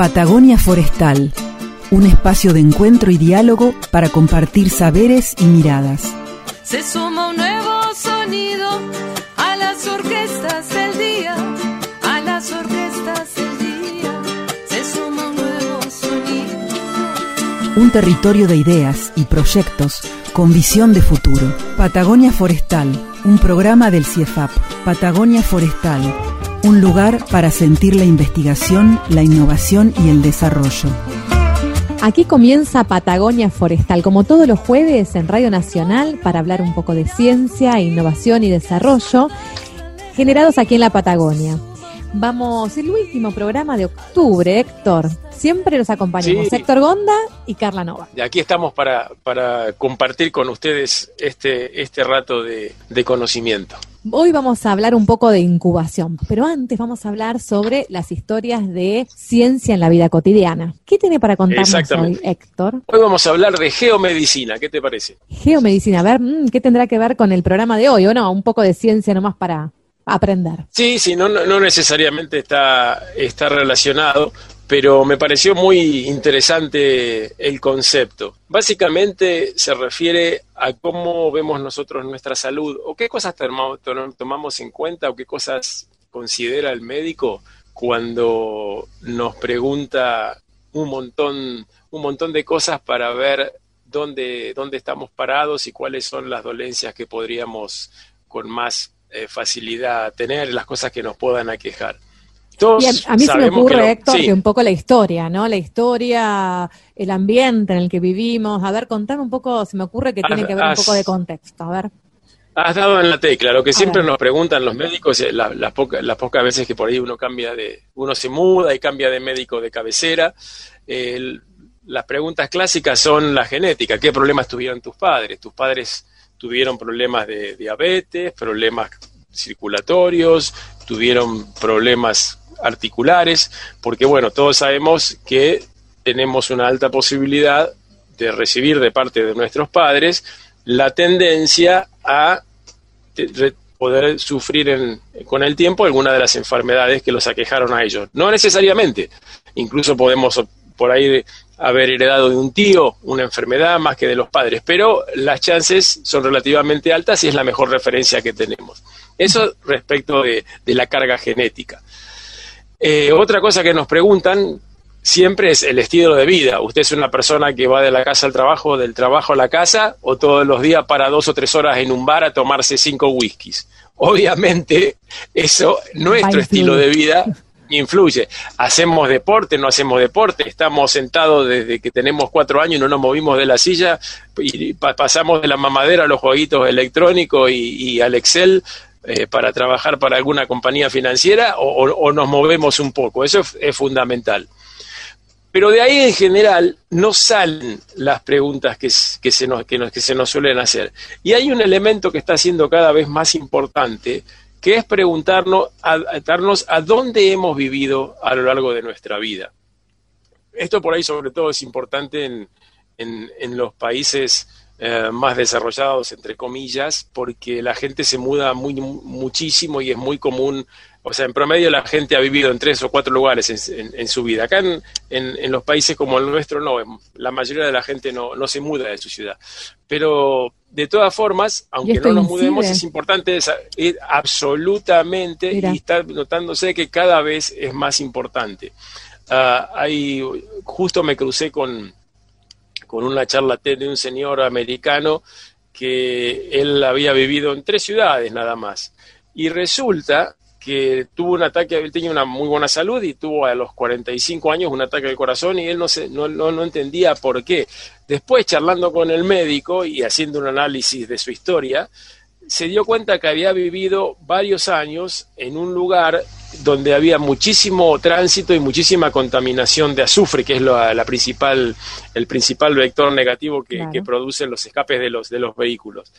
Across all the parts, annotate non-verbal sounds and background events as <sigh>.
Patagonia Forestal, un espacio de encuentro y diálogo para compartir saberes y miradas. Se suma un nuevo sonido a las orquestas del día, a las orquestas del día. Se suma un nuevo sonido. Un territorio de ideas y proyectos con visión de futuro. Patagonia Forestal, un programa del CIEFAP. Patagonia Forestal, un lugar para sentir la investigación, la innovación y el desarrollo. Aquí comienza Patagonia Forestal, como todos los jueves en Radio Nacional, para hablar un poco de ciencia, innovación y desarrollo generados aquí en la Patagonia. Vamos, el último programa de octubre, Héctor. Siempre nos acompañamos Sí. Héctor Gonda y Carla Nova. Y aquí estamos para, para compartir con ustedes este, este rato de, de conocimiento. Hoy vamos a hablar un poco de incubación, pero antes vamos a hablar sobre las historias de ciencia en la vida cotidiana. ¿Qué tiene para contarnos hoy. Héctor? Hoy vamos a hablar de geomedicina, ¿qué te parece? Geomedicina, a ver, mm, ¿qué tendrá que ver con el programa de hoy o no? Un poco de ciencia nomás para aprender. Sí, sí, no, no, no necesariamente está, está relacionado, pero me pareció muy interesante el concepto. Básicamente se refiere a cómo vemos nosotros nuestra salud o qué cosas tomamos, en cuenta o qué cosas considera el médico cuando nos pregunta un montón, un montón de cosas para ver dónde, dónde estamos parados y cuáles son las dolencias que podríamos con más eh, facilidad tener, las cosas que nos puedan aquejar. Todos Y a, a mí se me ocurre, que lo- Héctor, sí. que un poco la historia, ¿no? La historia, el ambiente en el que vivimos. A ver, contame un poco, se me ocurre que tiene Haz- que ver un poco de contexto. A ver. Has dado en la tecla. Lo que A siempre ver. nos preguntan los médicos, eh, la- las, pocas, veces que por ahí uno cambia de, uno se muda y cambia de médico de cabecera, el- las preguntas clásicas son la genética. ¿Qué problemas tuvieron tus padres? Tus padres tuvieron problemas de diabetes, problemas circulatorios, tuvieron problemas articulares, porque bueno, todos sabemos que tenemos una alta posibilidad de recibir de parte de nuestros padres la tendencia a poder sufrir en- con el tiempo alguna de las enfermedades que los aquejaron a ellos. No necesariamente, incluso podemos por ahí haber heredado de un tío una enfermedad más que de los padres, pero las chances son relativamente altas y es la mejor referencia que tenemos. Eso respecto de la carga genética. Eh, otra cosa que nos preguntan siempre es el estilo de vida. ¿Usted es una persona que va de la casa al trabajo, del trabajo a la casa, o todos los días para dos o tres horas en un bar a tomarse cinco whiskies? Obviamente, eso, nuestro estilo de vida influye. Hacemos deporte, no hacemos deporte, estamos sentados desde que tenemos cuatro años y no nos movimos de la silla y pa- pasamos de la mamadera a los jueguitos electrónicos y, y al Excel eh, para trabajar para alguna compañía financiera o, nos movemos un poco. Eso es, fundamental. Pero de ahí en general no salen las preguntas que, que se nos, que, nos, que se nos suelen hacer. Y hay un elemento que está siendo cada vez más importante, que es preguntarnos a, a- dónde hemos vivido a lo largo de nuestra vida. Esto por ahí sobre todo es importante en- en los países eh, más desarrollados, entre comillas, porque la gente se muda muy, muchísimo y es muy común, o sea, en promedio la gente ha vivido en tres o cuatro lugares en, en- en su vida. Acá en, en- los países como el nuestro no, la mayoría de la gente no, no se muda de su ciudad. Pero de todas formas, aunque no nos incide? mudemos, es importante eh, absolutamente Mira. y está notándose que cada vez es más importante. Ah, hay, justo me crucé con, con una charla de un señor americano que él había vivido en tres ciudades nada más. Y resulta que tuvo un ataque, él tenía una muy buena salud y tuvo a los 45 años un ataque al corazón y él no, se, no, no, no entendía por qué. Después, charlando con el médico y haciendo un análisis de su historia, se dio cuenta que había vivido varios años en un lugar donde había muchísimo tránsito y muchísima contaminación de azufre, que es la, la principal, el principal vector negativo que, Claro. que producen los escapes de los, de los vehículos.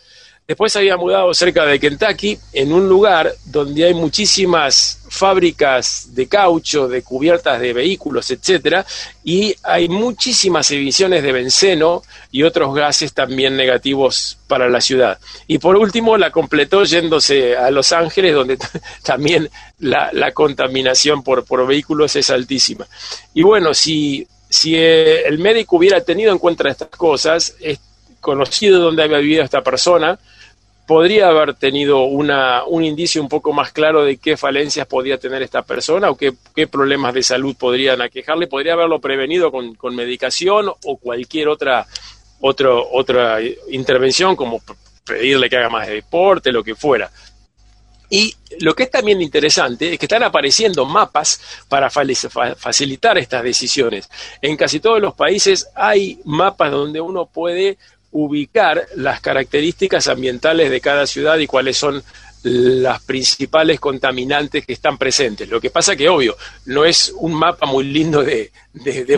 Después había mudado cerca de Kentucky, en un lugar donde hay muchísimas fábricas de caucho, de cubiertas de vehículos, etcétera, y hay muchísimas emisiones de benceno y otros gases también negativos para la ciudad. Y por último, la completó yéndose a Los Ángeles, donde <laughs> también la, contaminación por, por vehículos es altísima. Y bueno, si, si eh, el médico hubiera tenido en cuenta estas cosas, conocido dónde había vivido esta persona, podría haber tenido un indicio un poco más claro de qué falencias podía tener esta persona o qué, problemas de salud podrían aquejarle, podría haberlo prevenido con, medicación o cualquier otra, otra intervención, como pedirle que haga más de deporte, lo que fuera. Y lo que es también interesante es que están apareciendo mapas para facilitar estas decisiones. En casi todos los países hay mapas donde uno puede ubicar las características ambientales de cada ciudad y cuáles son las principales contaminantes que están presentes. Lo que pasa que, obvio, no es un mapa muy lindo de,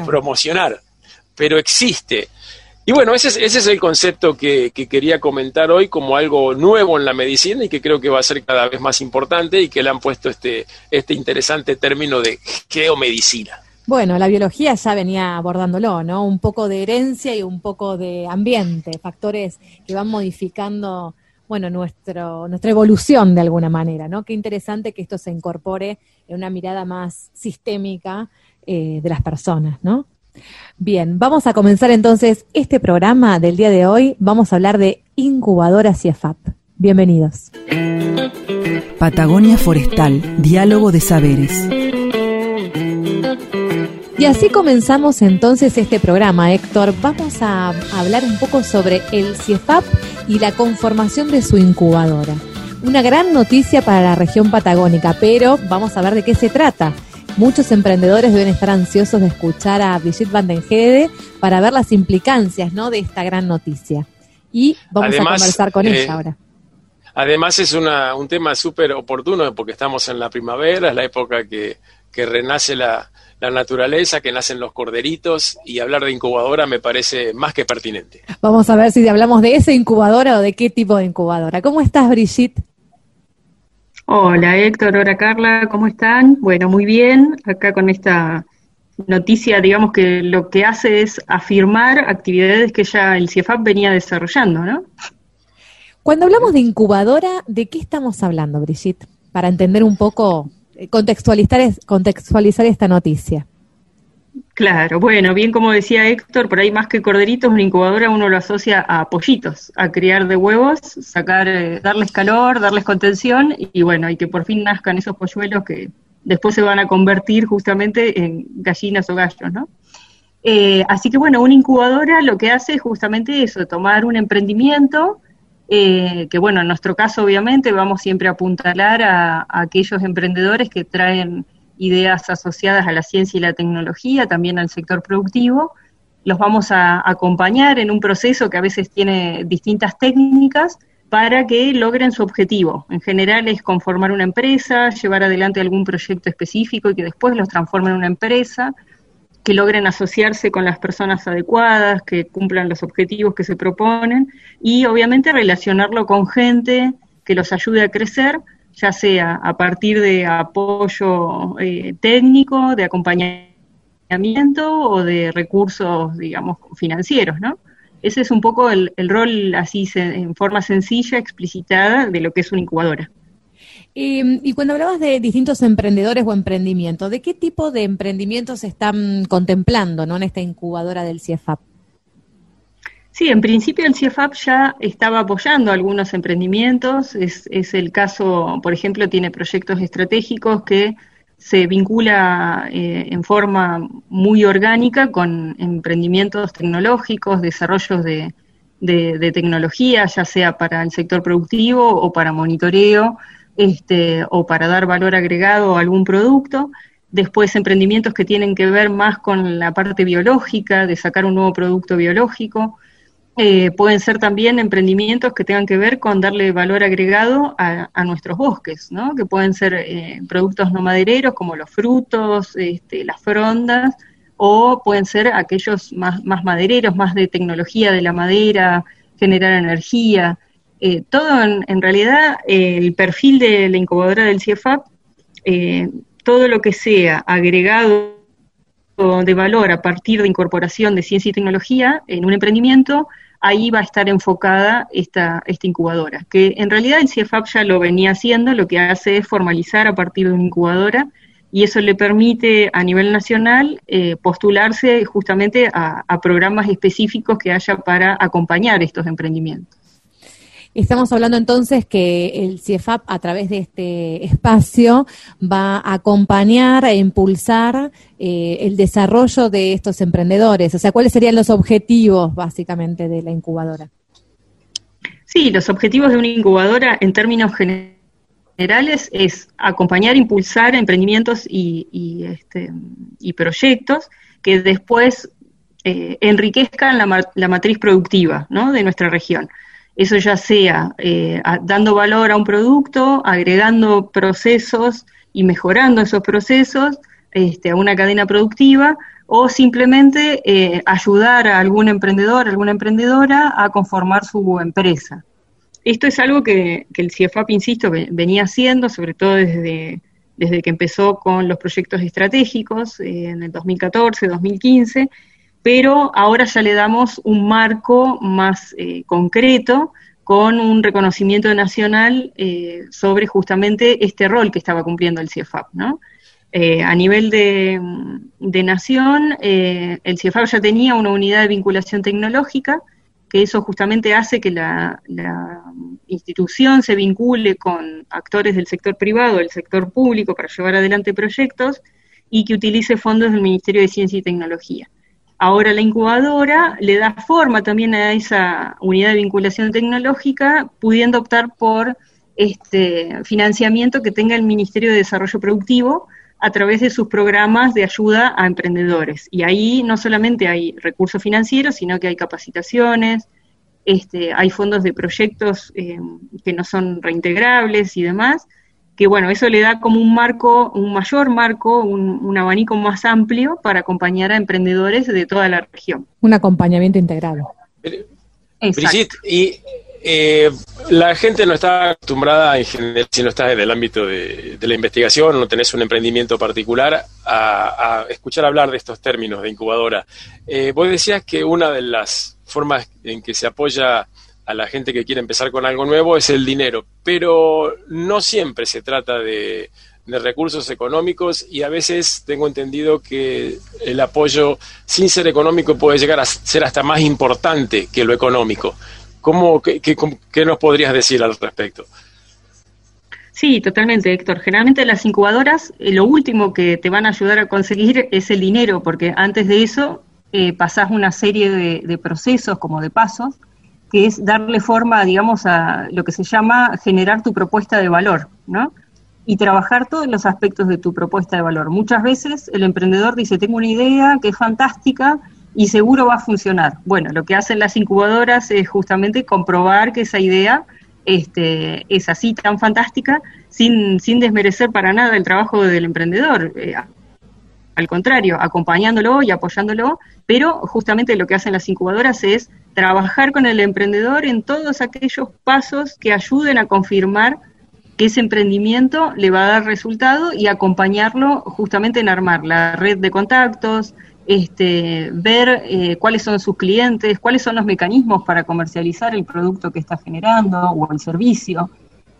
promocionar, pero existe. Y bueno, ese es, ese es el concepto que, que, quería comentar hoy como algo nuevo en la medicina y que creo que va a ser cada vez más importante y que le han puesto este, este interesante término de geomedicina. Bueno, la biología ya venía abordándolo, ¿no? Un poco de herencia y un poco de ambiente, factores que van modificando, bueno, nuestro, nuestra evolución de alguna manera, ¿no? Qué interesante que esto se incorpore en una mirada más sistémica eh, de las personas, ¿no? Bien, vamos a comenzar entonces este programa del día de hoy. Vamos a hablar de incubadoras CIEFAP. Bienvenidos. Patagonia Forestal, Diálogo de Saberes. Y así comenzamos entonces este programa, Héctor. Vamos a hablar un poco sobre el CIEFAP y la conformación de su incubadora. Una gran noticia para la región patagónica, pero vamos a ver de qué se trata. Muchos emprendedores deben estar ansiosos de escuchar a Brigitte Van den Hede para ver las implicancias ¿no? de esta gran noticia. Y vamos a conversar con ella eh, ahora. Además es una, un tema súper oportuno porque estamos en la primavera, es la época que, que renace la, la naturaleza, que nacen los corderitos y hablar de incubadora me parece más que pertinente. Vamos a ver si hablamos de esa incubadora o de qué tipo de incubadora. ¿Cómo estás, Brigitte? Hola Héctor, hola Carla, ¿cómo están? Bueno, muy bien, acá con esta noticia, digamos que lo que hace es afirmar actividades que ya el CIEFAP venía desarrollando, ¿no? Cuando hablamos de incubadora, ¿de qué estamos hablando, Brigitte? Para entender un poco contextualizar, contextualizar esta noticia. Claro, bueno, bien como decía Héctor, por ahí más que corderitos, una incubadora uno lo asocia a pollitos, a criar de huevos, sacar, eh, darles calor, darles contención y bueno, y que por fin nazcan esos polluelos que después se van a convertir justamente en gallinas o gallos, ¿no? Eh, así que bueno, una incubadora lo que hace es justamente eso, tomar un emprendimiento eh, que bueno, en nuestro caso obviamente vamos siempre a apuntalar a, aquellos emprendedores que traen ideas asociadas a la ciencia y la tecnología, también al sector productivo. Los vamos a acompañar en un proceso que a veces tiene distintas técnicas para que logren su objetivo. En general es conformar una empresa, llevar adelante algún proyecto específico y que después los transforme en una empresa que logren asociarse con las personas adecuadas, que cumplan los objetivos que se proponen y obviamente relacionarlo con gente que los ayude a crecer, ya sea a partir de apoyo eh, técnico, de acompañamiento o de recursos, digamos, financieros, ¿no? Ese es un poco el, el rol así en forma sencilla, explicitada de lo que es una incubadora. Em, y cuando hablabas de distintos emprendedores o emprendimientos, ¿de qué tipo de emprendimientos están contemplando ¿no? en esta incubadora del CIEFAP? Sí, en principio el CIEFAP ya estaba apoyando algunos emprendimientos. Es, es el caso, por ejemplo, tiene proyectos estratégicos que se vincula eh, en forma muy orgánica con emprendimientos tecnológicos, desarrollos de, de tecnología, ya sea para el sector productivo o para monitoreo este, o para dar valor agregado a algún producto. Después emprendimientos que tienen que ver más con la parte biológica, de sacar un nuevo producto biológico. Eh, pueden ser también emprendimientos que tengan que ver con darle valor agregado a, nuestros bosques, ¿no? que pueden ser eh, productos no madereros como los frutos, este, las frondas, o pueden ser aquellos más, más madereros, más de tecnología de la madera, generar energía. Eh, todo en, realidad el perfil de la incubadora del CIEFAP, todo lo que sea agregado de valor a partir de incorporación de ciencia y tecnología en un emprendimiento, ahí va a estar enfocada esta, esta incubadora, que en realidad el CIEFAP ya lo venía haciendo, lo que hace es formalizar a partir de una incubadora y eso le permite a nivel nacional eh, postularse justamente a, programas específicos que haya para acompañar estos emprendimientos. Estamos hablando entonces que el CIEFAP a través de este espacio va a acompañar e impulsar eh, el desarrollo de estos emprendedores. O sea, ¿cuáles serían los objetivos básicamente de la incubadora? Sí, los objetivos de una incubadora en términos generales es acompañar, impulsar emprendimientos y, este, proyectos que después eh, enriquezcan la, matriz productiva de nuestra región. Eso ya sea eh, dando valor a un producto, agregando procesos y mejorando esos procesos este, a una cadena productiva, o simplemente eh, ayudar a algún emprendedor, alguna emprendedora a conformar su empresa. Esto es algo que, el CIEFAP, insisto, venía haciendo, sobre todo desde, desde que empezó con los proyectos estratégicos eh, en el 2014, 2015, pero ahora ya le damos un marco más eh, concreto con un reconocimiento nacional eh, sobre justamente este rol que estaba cumpliendo el CIEFAP, ¿no? a nivel de, de nación, el CIEFAP ya tenía una unidad de vinculación tecnológica que eso justamente hace que la, institución se vincule con actores del sector privado, del sector público, para llevar adelante proyectos y que utilice fondos del Ministerio de Ciencia y Tecnología. Ahora la incubadora le da forma también a esa unidad de vinculación tecnológica, pudiendo optar por este financiamiento que tenga el Ministerio de Desarrollo Productivo a través de sus programas de ayuda a emprendedores. Y ahí no solamente hay recursos financieros, sino que hay capacitaciones, este, hay fondos de proyectos eh, que no son reintegrables y demás, que bueno, eso le da como un marco, un mayor marco, un, abanico más amplio para acompañar a emprendedores de toda la región. Un acompañamiento integrado. Brigitte, y eh, la gente no está acostumbrada, en general, si no estás en el ámbito de, la investigación, no tenés un emprendimiento particular, a, escuchar hablar de estos términos de incubadora. Eh, vos decías que una de las formas en que se apoya a la gente que quiere empezar con algo nuevo es el dinero, pero no siempre se trata de, de recursos económicos y a veces tengo entendido que el apoyo sin ser económico puede llegar a ser hasta más importante que lo económico. ¿Cómo, qué, qué, nos podrías decir al respecto? Sí, totalmente, Héctor. Generalmente las incubadoras, eh, lo último que te van a ayudar a conseguir es el dinero, porque antes de eso eh, pasás una serie de, procesos, como de pasos, que es darle forma, digamos, a lo que se llama generar tu propuesta de valor, ¿no? Y trabajar todos los aspectos de tu propuesta de valor. Muchas veces el emprendedor dice, tengo una idea que es fantástica, y seguro va a funcionar. Bueno, lo que hacen las incubadoras es justamente comprobar que esa idea este, es así tan fantástica sin, sin desmerecer para nada el trabajo del emprendedor. Eh, al contrario, acompañándolo y apoyándolo, pero justamente lo que hacen las incubadoras es trabajar con el emprendedor en todos aquellos pasos que ayuden a confirmar que ese emprendimiento le va a dar resultado y acompañarlo justamente en armar la red de contactos, este, ver eh, cuáles son sus clientes, cuáles son los mecanismos para comercializar el producto que está generando o el servicio,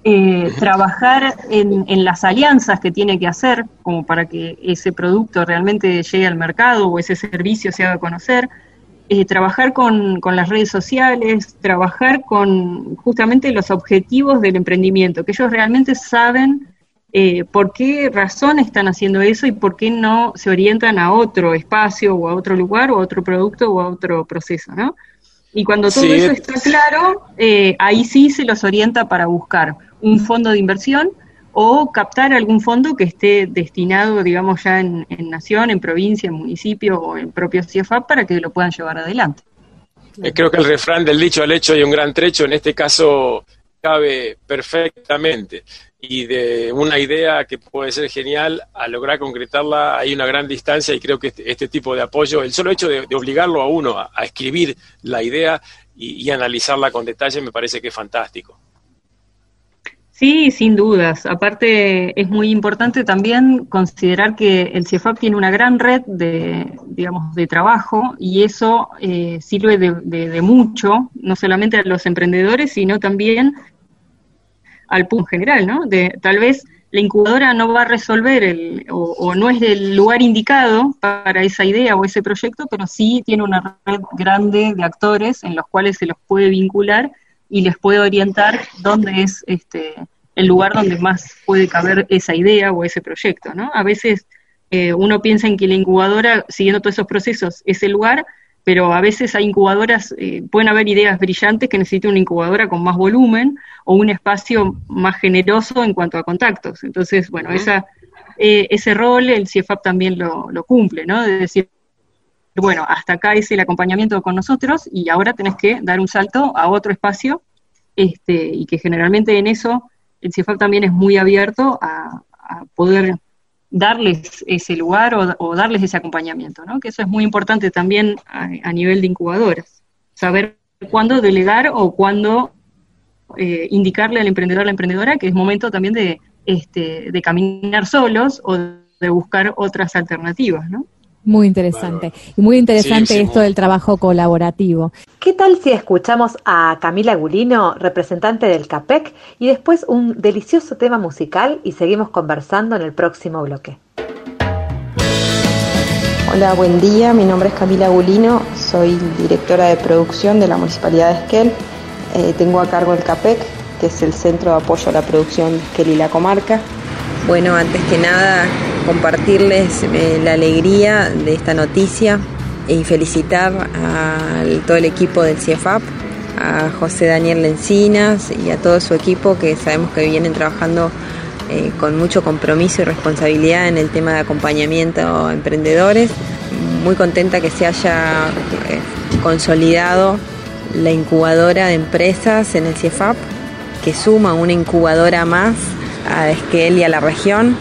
eh, trabajar en, las alianzas que tiene que hacer como para que ese producto realmente llegue al mercado o ese servicio se haga conocer, eh, trabajar con, con, las redes sociales, trabajar con justamente los objetivos del emprendimiento, que ellos realmente saben eh, por qué razón están haciendo eso y por qué no se orientan a otro espacio o a otro lugar o a otro producto o a otro proceso, ¿no? Y cuando todo eso está claro, eh, ahí sí se los orienta para buscar un fondo de inversión o captar algún fondo que esté destinado, digamos, ya en, nación, en provincia, en municipio o en propio CIEFAP para que lo puedan llevar adelante. Eh, creo que el refrán del dicho al hecho hay un gran trecho. En este caso, cabe perfectamente y de una idea que puede ser genial a lograr concretarla hay una gran distancia y creo que este, este tipo de apoyo, el solo hecho de, obligarlo a uno a, escribir la idea y, analizarla con detalle me parece que es fantástico. Sí, sin dudas. Aparte, es muy importante también considerar que el CIEFAP tiene una gran red de, digamos, de trabajo y eso eh, sirve de, de, mucho, no solamente a los emprendedores, sino también al punto general, ¿no? De, tal vez la incubadora no va a resolver el, o, no es el lugar indicado para esa idea o ese proyecto, pero sí tiene una red grande de actores en los cuales se los puede vincular y les puede orientar dónde es este el lugar donde más puede caber esa idea o ese proyecto, ¿no? A veces eh, uno piensa en que la incubadora, siguiendo todos esos procesos, es el lugar, pero a veces hay incubadoras, eh, pueden haber ideas brillantes que necesiten una incubadora con más volumen o un espacio más generoso en cuanto a contactos. Entonces, bueno, esa, eh, ese rol el CIEFAP también lo, lo cumple, ¿no? De decir, bueno, hasta acá es el acompañamiento con nosotros y ahora tenés que dar un salto a otro espacio este, y que generalmente en eso el CIEFAP también es muy abierto a, a poder darles ese lugar o, darles ese acompañamiento, ¿no? Que eso es muy importante también a, nivel de incubadoras. Saber cuándo delegar o cuándo eh, indicarle al emprendedor a la emprendedora que es momento también de, este, de caminar solos o de buscar otras alternativas, ¿no? Muy interesante. Y muy interesante esto del trabajo colaborativo. ¿Qué tal si escuchamos a Camila Gulino, representante del CAPEC, y después un delicioso tema musical y seguimos conversando en el próximo bloque? Hola, buen día. Mi nombre es Camila Gulino, soy directora de producción de la Municipalidad de Esquel. Eh, tengo a cargo el CAPEC, que es el Centro de Apoyo a la Producción de Esquel y la Comarca. Bueno, antes que nada, compartirles eh, la alegría de esta noticia y felicitar a todo el equipo del CIEFAP, a José Daniel Lencinas y a todo su equipo que sabemos que vienen trabajando eh, con mucho compromiso y responsabilidad en el tema de acompañamiento a emprendedores. Muy contenta que se haya eh, consolidado la incubadora de empresas en el CIEFAP, que suma una incubadora más a Esquel y a la región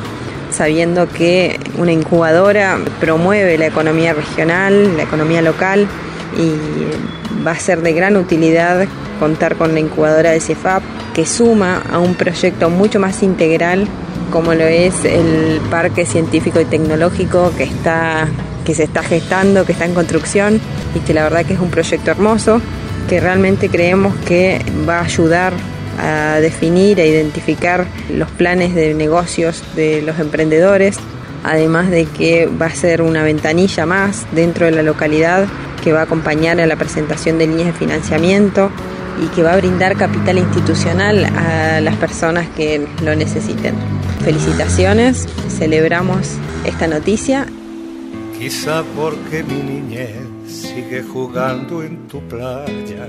sabiendo que una incubadora promueve la economía regional, la economía local y va a ser de gran utilidad contar con la incubadora de CEFAP que suma a un proyecto mucho más integral como lo es el parque científico y tecnológico que está que se está gestando, que está en construcción y que la verdad que es un proyecto hermoso que realmente creemos que va a ayudar a definir, a identificar los planes de negocios de los emprendedores, además de que va a ser una ventanilla más dentro de la localidad que va a acompañar a la presentación de líneas de financiamiento y que va a brindar capital institucional a las personas que lo necesiten. Felicitaciones, celebramos esta noticia. Quizá porque mi niñez sigue jugando en tu playa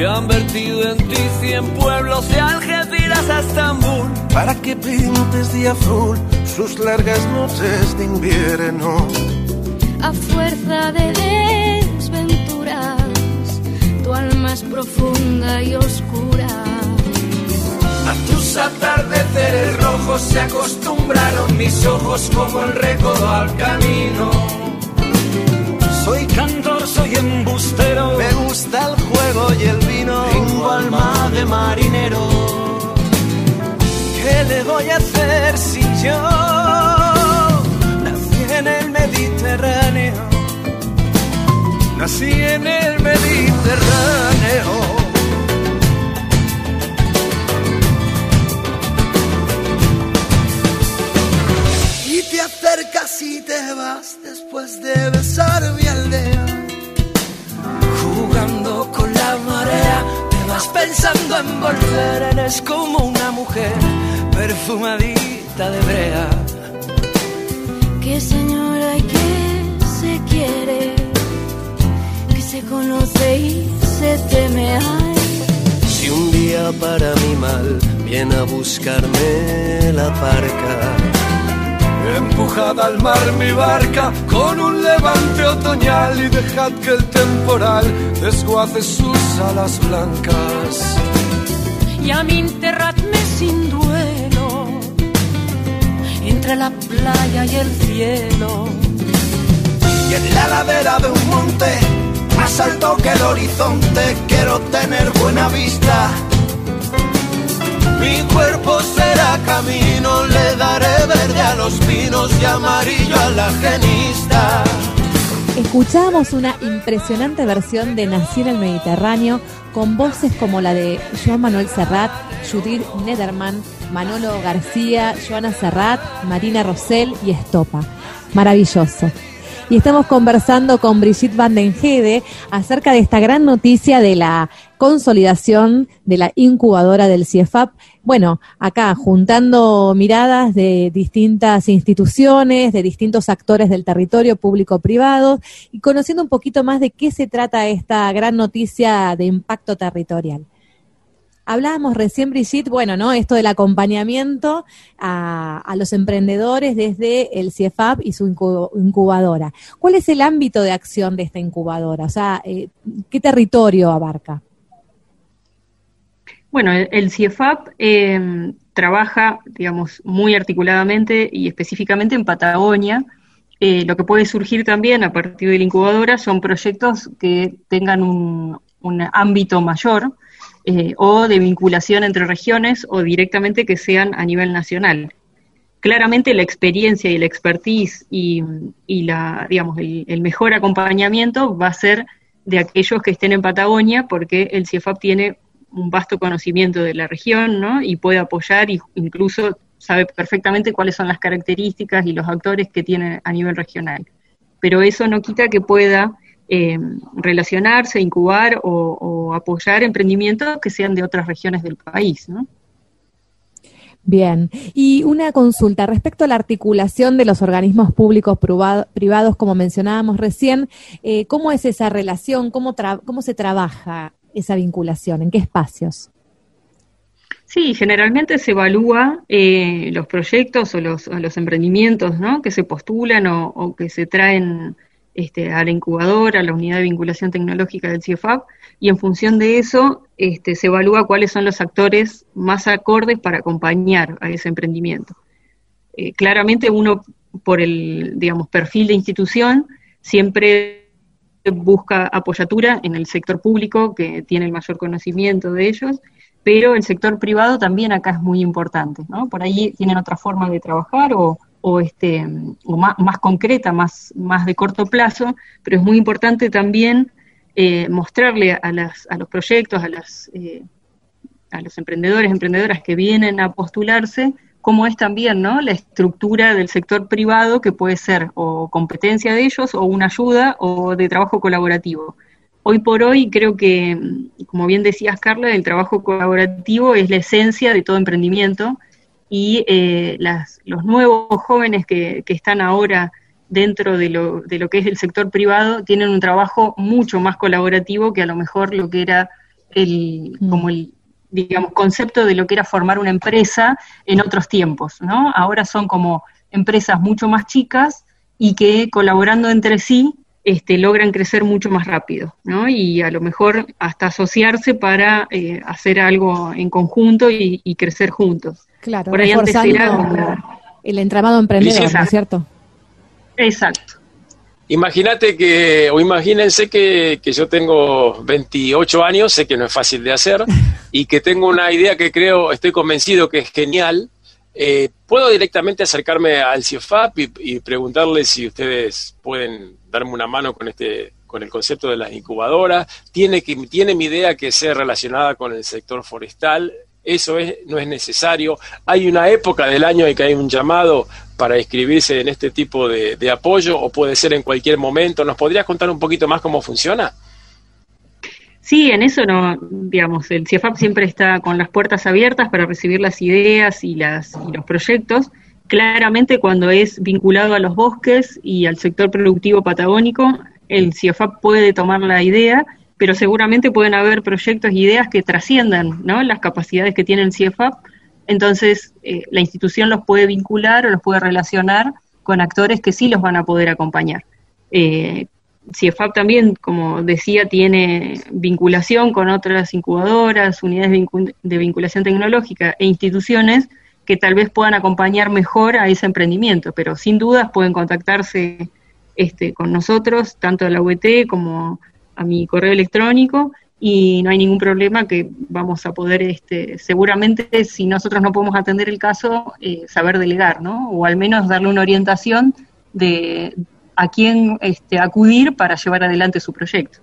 que han vertido en ti cien pueblos de Algeciras a Estambul para que pintes de azul sus largas noches de invierno. A fuerza de desventuras, tu alma es profunda y oscura. A tus atardeceres rojos se acostumbraron mis ojos como el recodo al camino. Soy cantor, soy embustero, me gusta el y el vino. Tengo alma de marinero. ¿Qué le voy a hacer si yo nací en el Mediterráneo? Nací en el Mediterráneo. Y te acercas y te vas después de besar mi aldea Estás pensando en volver, eres como una mujer perfumadita de brea. Que señora y que se quiere, que se conoce y se teme. Ay. Si un día para mi mal viene a buscarme la parca. Empujad al mar mi barca con un levante otoñal y dejad que el temporal desguace sus alas blancas. Y a mí enterradme sin duelo entre la playa y el cielo. Y en la ladera de un monte, más alto que el horizonte, quiero tener buena vista. Mi cuerpo será camino, le daré verde a los pinos y amarillo a la genista. Escuchamos una impresionante versión de Nací en el Mediterráneo con voces como la de Joan Manuel Serrat, Judith Nederman, Manolo García, Joana Serrat, Marina Rosell y Estopa. Maravilloso. Y estamos conversando con Brigitte Van den Hede acerca de esta gran noticia de la consolidación de la incubadora del CIEFAP. Bueno, acá juntando miradas de distintas instituciones, de distintos actores del territorio público-privado y conociendo un poquito más de qué se trata esta gran noticia de impacto territorial. Hablábamos recién, Brigitte, bueno, ¿no? Esto del acompañamiento a, a los emprendedores desde el CIEFAP y su incu- incubadora. ¿Cuál es el ámbito de acción de esta incubadora? O sea, eh, ¿qué territorio abarca? Bueno, el, CIEFAP eh, trabaja, digamos, muy articuladamente y específicamente en Patagonia. Eh, lo que puede surgir también a partir de la incubadora son proyectos que tengan un, ámbito mayor eh, o de vinculación entre regiones o directamente que sean a nivel nacional. Claramente la experiencia y la expertise y, y la, digamos, el, el mejor acompañamiento va a ser de aquellos que estén en Patagonia, porque el CIEFAP tiene un vasto conocimiento de la región, ¿no? Y puede apoyar y incluso sabe perfectamente cuáles son las características y los actores que tiene a nivel regional. Pero eso no quita que pueda eh, relacionarse, incubar o, apoyar emprendimientos que sean de otras regiones del país, ¿no? Bien, y una consulta respecto a la articulación de los organismos públicos privados, como mencionábamos recién, eh, ¿cómo es esa relación? ¿Cómo, ¿Cómo se trabaja esa vinculación? ¿En qué espacios? Sí, generalmente se evalúa eh, los proyectos o los, emprendimientos ¿no? que se postulan o, o que se traen este, a la incubadora, a la unidad de vinculación tecnológica del CIEFAP, y en función de eso este, se evalúa cuáles son los actores más acordes para acompañar a ese emprendimiento. Eh, claramente uno, por el, digamos, perfil de institución, siempre busca apoyatura en el sector público, que tiene el mayor conocimiento de ellos, pero el sector privado también acá es muy importante, ¿no? Por ahí tienen otra forma de trabajar o, o, este, o más, concreta, más, más de corto plazo, pero es muy importante también eh, mostrarle a, las, a los proyectos, a, las, eh, a los emprendedores, emprendedoras que vienen a postularse, cómo es también ¿no? la estructura del sector privado que puede ser o competencia de ellos o una ayuda o de trabajo colaborativo. Hoy por hoy creo que, como bien decías Carla, el trabajo colaborativo es la esencia de todo emprendimiento y eh, las, los nuevos jóvenes que, que están ahora dentro de lo, de lo que es el sector privado tienen un trabajo mucho más colaborativo que a lo mejor lo que era el, como el, digamos, concepto de lo que era formar una empresa en otros tiempos, ¿no? Ahora son como empresas mucho más chicas y que colaborando entre sí este, logran crecer mucho más rápido, ¿no? Y a lo mejor hasta asociarse para eh, hacer algo en conjunto y, y, crecer juntos. Claro, Por ahí antes era como... el entramado emprendedor, ¿no es cierto? Exacto. Imagínate que, o imagínense que, que, yo tengo 28 años, sé que no es fácil de hacer, <laughs> y que tengo una idea que creo, estoy convencido que es genial. Eh, ¿Puedo directamente acercarme al CIEFAP y, y, preguntarle si ustedes pueden darme una mano con este con el concepto de las incubadoras? ¿Tiene, que, tiene mi idea que sea relacionada con el sector forestal? Eso es, no es necesario. Hay una época del año en que hay un llamado para inscribirse en este tipo de, apoyo o puede ser en cualquier momento. ¿Nos podrías contar un poquito más cómo funciona? Sí, en eso no, digamos, el CIEFAP siempre está con las puertas abiertas para recibir las ideas y, las, y los proyectos. Claramente cuando es vinculado a los bosques y al sector productivo patagónico, el CIEFAP puede tomar la idea, pero seguramente pueden haber proyectos e ideas que trasciendan ¿no? las capacidades que tiene el CIEFAP. Entonces, eh, la institución los puede vincular o los puede relacionar con actores que sí los van a poder acompañar. Eh, CIEFAP también, como decía, tiene vinculación con otras incubadoras, unidades de vinculación tecnológica e instituciones que tal vez puedan acompañar mejor a ese emprendimiento, pero sin dudas pueden contactarse este, con nosotros, tanto a la UET como a mi correo electrónico, y no hay ningún problema que vamos a poder, este, seguramente, si nosotros no podemos atender el caso, eh, saber delegar, ¿no? O al menos darle una orientación de, a quién este, acudir para llevar adelante su proyecto.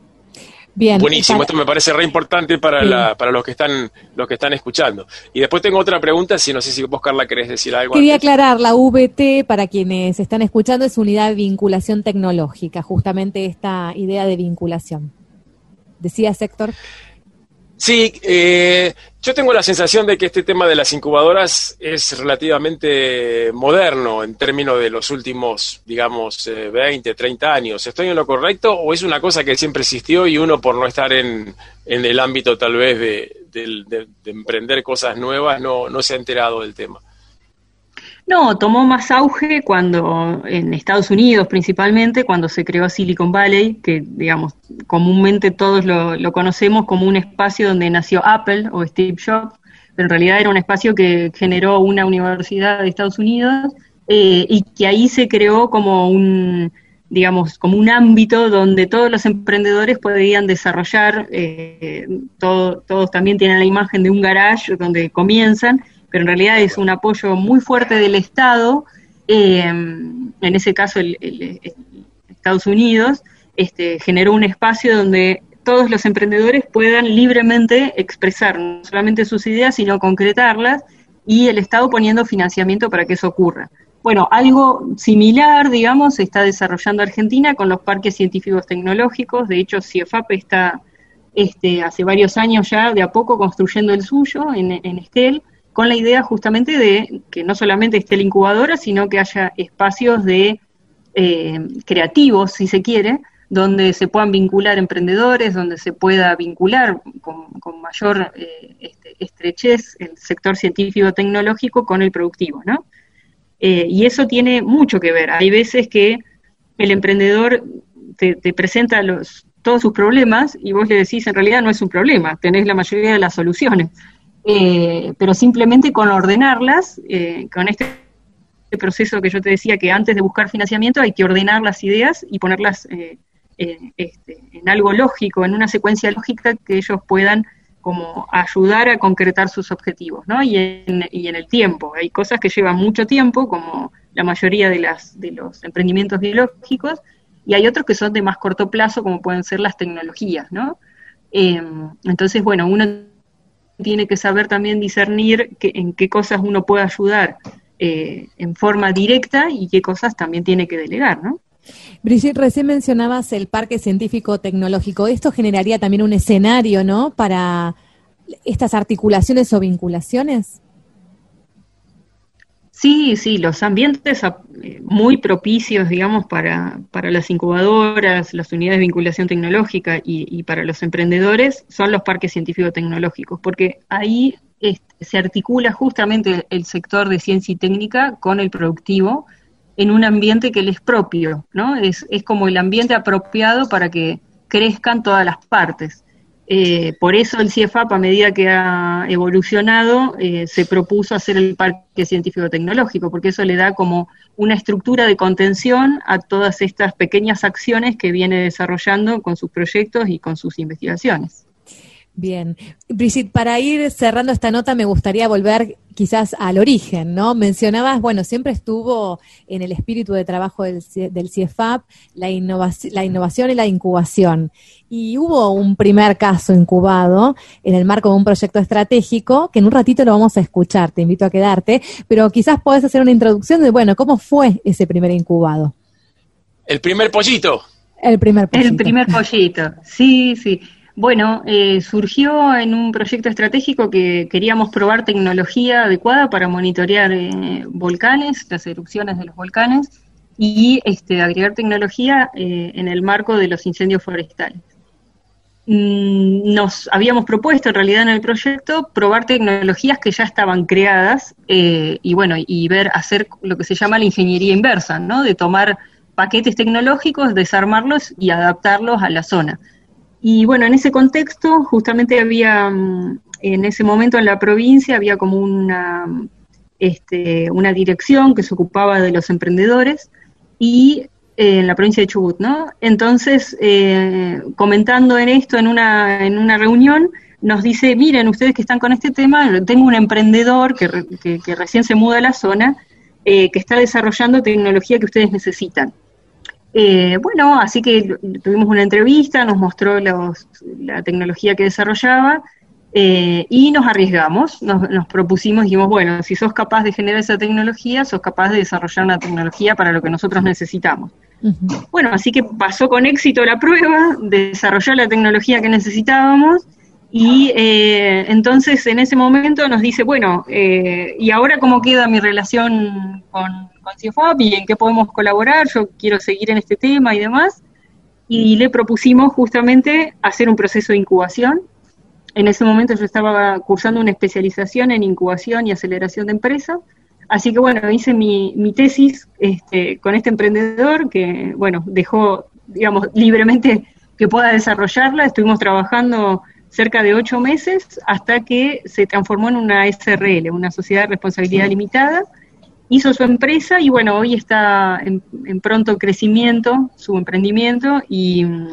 Bien, Buenísimo, esto me parece re importante para, para los que están los que están escuchando. Y después tengo otra pregunta, si no sé si vos, Carla, querés decir algo. Quería aclarar, la VT, para quienes están escuchando, es unidad de vinculación tecnológica, justamente esta idea de vinculación. ¿Decía Héctor? Sí, eh, yo tengo la sensación de que este tema de las incubadoras es relativamente moderno en términos de los últimos, digamos, 20, eh, 30 años. ¿Estoy en lo correcto o es una cosa que siempre existió y uno por no estar en, en el ámbito tal vez de, de emprender cosas nuevas no, no se ha enterado del tema? No, tomó más auge cuando, en Estados Unidos principalmente, cuando se creó Silicon Valley, que digamos, comúnmente todos lo, conocemos como un espacio donde nació Apple o Steve Jobs, pero en realidad era un espacio que generó una universidad de Estados Unidos eh, y que ahí se creó como un, digamos, como un ámbito donde todos los emprendedores podían desarrollar, eh, todos también tienen la imagen de un garage donde comienzan, pero en realidad es un apoyo muy fuerte del Estado, eh, en ese caso el, Estados Unidos, este, generó un espacio donde todos los emprendedores puedan libremente expresar no solamente sus ideas, sino concretarlas, y el Estado poniendo financiamiento para que eso ocurra. Bueno, algo similar, digamos, se está desarrollando Argentina con los parques científicos tecnológicos. De hecho, CIEFAP está este, hace varios años ya de a poco construyendo el suyo en, en Esquel con la idea justamente de que no solamente esté la incubadora, sino que haya espacios de eh, creativos, si se quiere, donde se puedan vincular emprendedores, donde se pueda vincular con, mayor eh, este, estrechez el sector científico-tecnológico con el productivo, ¿no? Eh, y eso tiene mucho que ver. Hay veces que el emprendedor te, te presenta los, todos sus problemas y vos le decís, en realidad no es un problema, tenés la mayoría de las soluciones. Eh, pero simplemente con ordenarlas, eh, con este proceso que yo te decía que antes de buscar financiamiento hay que ordenar las ideas y ponerlas eh, este, en algo lógico, en una secuencia lógica que ellos puedan como ayudar a concretar sus objetivos, ¿no? Y en, y en el tiempo. Hay cosas que llevan mucho tiempo, como la mayoría de, las, de los emprendimientos biológicos, y hay otros que son de más corto plazo, como pueden ser las tecnologías, ¿no? entonces, bueno, uno tiene que saber también discernir que, en qué cosas uno puede ayudar eh, en forma directa y qué cosas también tiene que delegar, ¿no? Brigitte, recién mencionabas el Parque Científico Tecnológico. Esto generaría también un escenario, ¿no? Para estas articulaciones o vinculaciones. Sí, sí, los ambientes eh, muy propicios, digamos, para, para las incubadoras, las unidades de vinculación tecnológica y, para los emprendedores son los parques científico-tecnológicos, porque ahí este, se articula justamente el sector de ciencia y técnica con el productivo en un ambiente que les propio, ¿no? Es, es como el ambiente apropiado para que crezcan todas las partes. Eh, por eso el CIEFAP, a medida que ha evolucionado, eh, se propuso hacer el parque científico-tecnológico, porque eso le da como una estructura de contención a todas estas pequeñas acciones que viene desarrollando con sus proyectos y con sus investigaciones. Bien. Brigitte, para ir cerrando esta nota, me gustaría volver quizás al origen, ¿no? Mencionabas, bueno, siempre estuvo en el espíritu de trabajo del, del CIEFAP la, la innovación y la incubación. Y hubo un primer caso incubado en el marco de un proyecto estratégico, que en un ratito lo vamos a escuchar, te invito a quedarte, pero quizás podés hacer una introducción de, bueno, ¿cómo fue ese primer incubado? El primer pollito. El primer pollito. El primer pollito, sí, sí. Bueno, eh, surgió en un proyecto estratégico que queríamos probar tecnología adecuada para monitorear eh, volcanes, las erupciones de los volcanes, y este, agregar tecnología eh, en el marco de los incendios forestales. Mm, nos habíamos propuesto en realidad en el proyecto probar tecnologías que ya estaban creadas y bueno, y ver, hacer lo que se llama la ingeniería inversa, ¿no? De tomar paquetes tecnológicos, desarmarlos y adaptarlos a la zona. Y bueno, en ese contexto, justamente había, mm, en ese momento en la provincia, había como una, este, una dirección que se ocupaba de los emprendedores y eh, en la provincia de Chubut, ¿no? Entonces, eh, comentando en esto en una, en una reunión, nos dice, miren, ustedes que están con este tema, tengo un emprendedor que, que, recién se muda a la zona, eh, que está desarrollando tecnología que ustedes necesitan. Eh, bueno, así que tuvimos una entrevista, nos mostró la tecnología que desarrollaba eh, y nos arriesgamos, nos, propusimos, dijimos, bueno, si sos capaz de generar esa tecnología, sos capaz de desarrollar una tecnología para lo que nosotros necesitamos. Bueno, así que pasó con éxito la prueba, desarrolló la tecnología que necesitábamos y eh, entonces en ese momento nos dice, bueno, ¿y ahora cómo queda mi relación con, con y en qué podemos colaborar, yo quiero seguir en este tema y demás. Y le propusimos justamente hacer un proceso de incubación. En ese momento yo estaba cursando una especialización en incubación y aceleración de empresas. Así que bueno, hice mi, mi tesis este, con este emprendedor que, bueno, dejó, digamos, libremente que pueda desarrollarla. Estuvimos trabajando cerca de ocho meses hasta que se transformó en una SRL, una sociedad de responsabilidad limitada, hizo su empresa y bueno, hoy está en, pronto crecimiento, su emprendimiento y mm,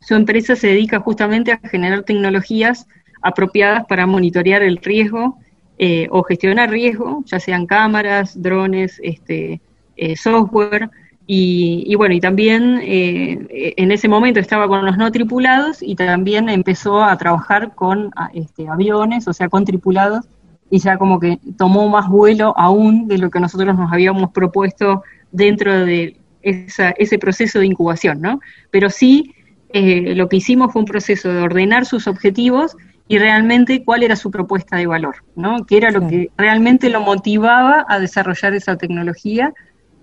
su empresa se dedica justamente a generar tecnologías apropiadas para monitorear el riesgo eh, o gestionar riesgo, ya sean cámaras, drones, este, eh, software. Y, bueno, y también eh, en ese momento estaba con los no tripulados y también empezó a trabajar con este, aviones, o sea, con tripulados y ya como que tomó más vuelo aún de lo que nosotros nos habíamos propuesto dentro de ese proceso de incubación, ¿no? Pero sí, eh, lo que hicimos fue un proceso de ordenar sus objetivos y realmente cuál era su propuesta de valor, ¿no? Que era lo que realmente lo motivaba a desarrollar esa tecnología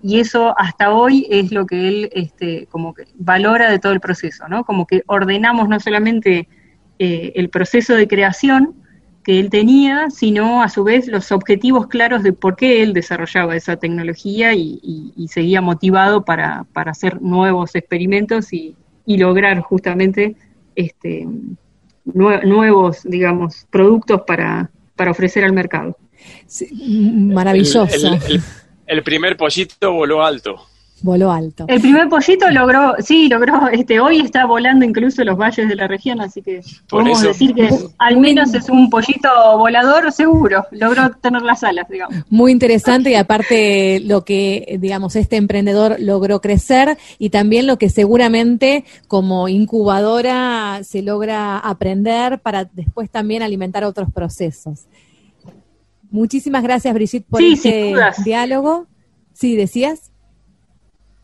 y eso hasta hoy es lo que él este, como que valora de todo el proceso, ¿no? Como que ordenamos no solamente eh, el proceso de creación, que él tenía, sino a su vez los objetivos claros de por qué él desarrollaba esa tecnología y, seguía motivado para, hacer nuevos experimentos y, lograr justamente este, nuevos, digamos, productos para, para ofrecer al mercado. maravilloso. el primer pollito voló alto. Voló alto. El primer pollito logró, sí, logró, este, hoy está volando incluso los valles de la región, así que podemos decir que al menos es un pollito volador seguro, logró tener las alas, digamos. Muy interesante y aparte lo que, digamos, este emprendedor logró crecer y también lo que seguramente como incubadora se logra aprender para después también alimentar otros procesos. Muchísimas gracias, Brigitte, por este diálogo. Sí, decías.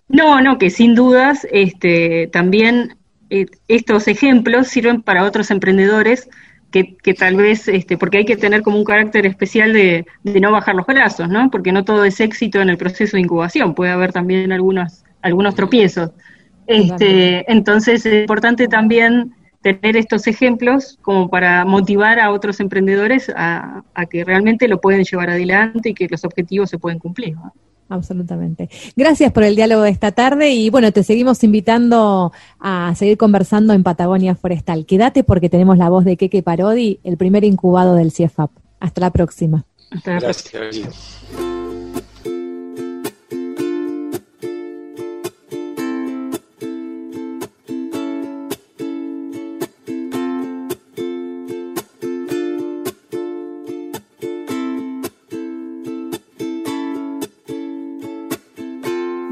No, no, que sin dudas este, también eh, estos ejemplos sirven para otros emprendedores que, que, tal vez, este, porque hay que tener como un carácter especial de, de, no bajar los brazos, ¿no? Porque no todo es éxito en el proceso de incubación, puede haber también algunos, algunos tropiezos. Este, entonces es importante también tener estos ejemplos como para motivar a otros emprendedores a, a que realmente lo pueden llevar adelante y que los objetivos se pueden cumplir. ¿no? Absolutamente. Gracias por el diálogo de esta tarde y bueno, te seguimos invitando a seguir conversando en Patagonia Forestal. Quédate porque tenemos la voz de Keke Parodi, el primer incubado del CIEFAP. Hasta la próxima. Gracias.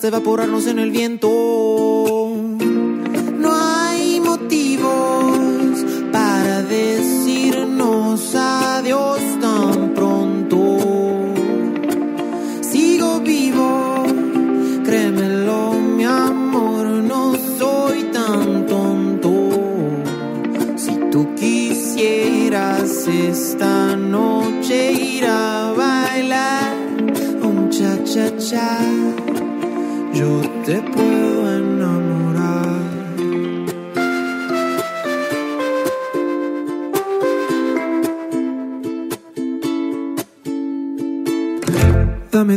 Hasta evaporarnos en el viento. No hay motivos para decirnos adiós tan pronto. Sigo vivo, créemelo, mi amor, no soy tan tonto. Si tú quisieras esta noche ir a bailar un cha-cha-cha,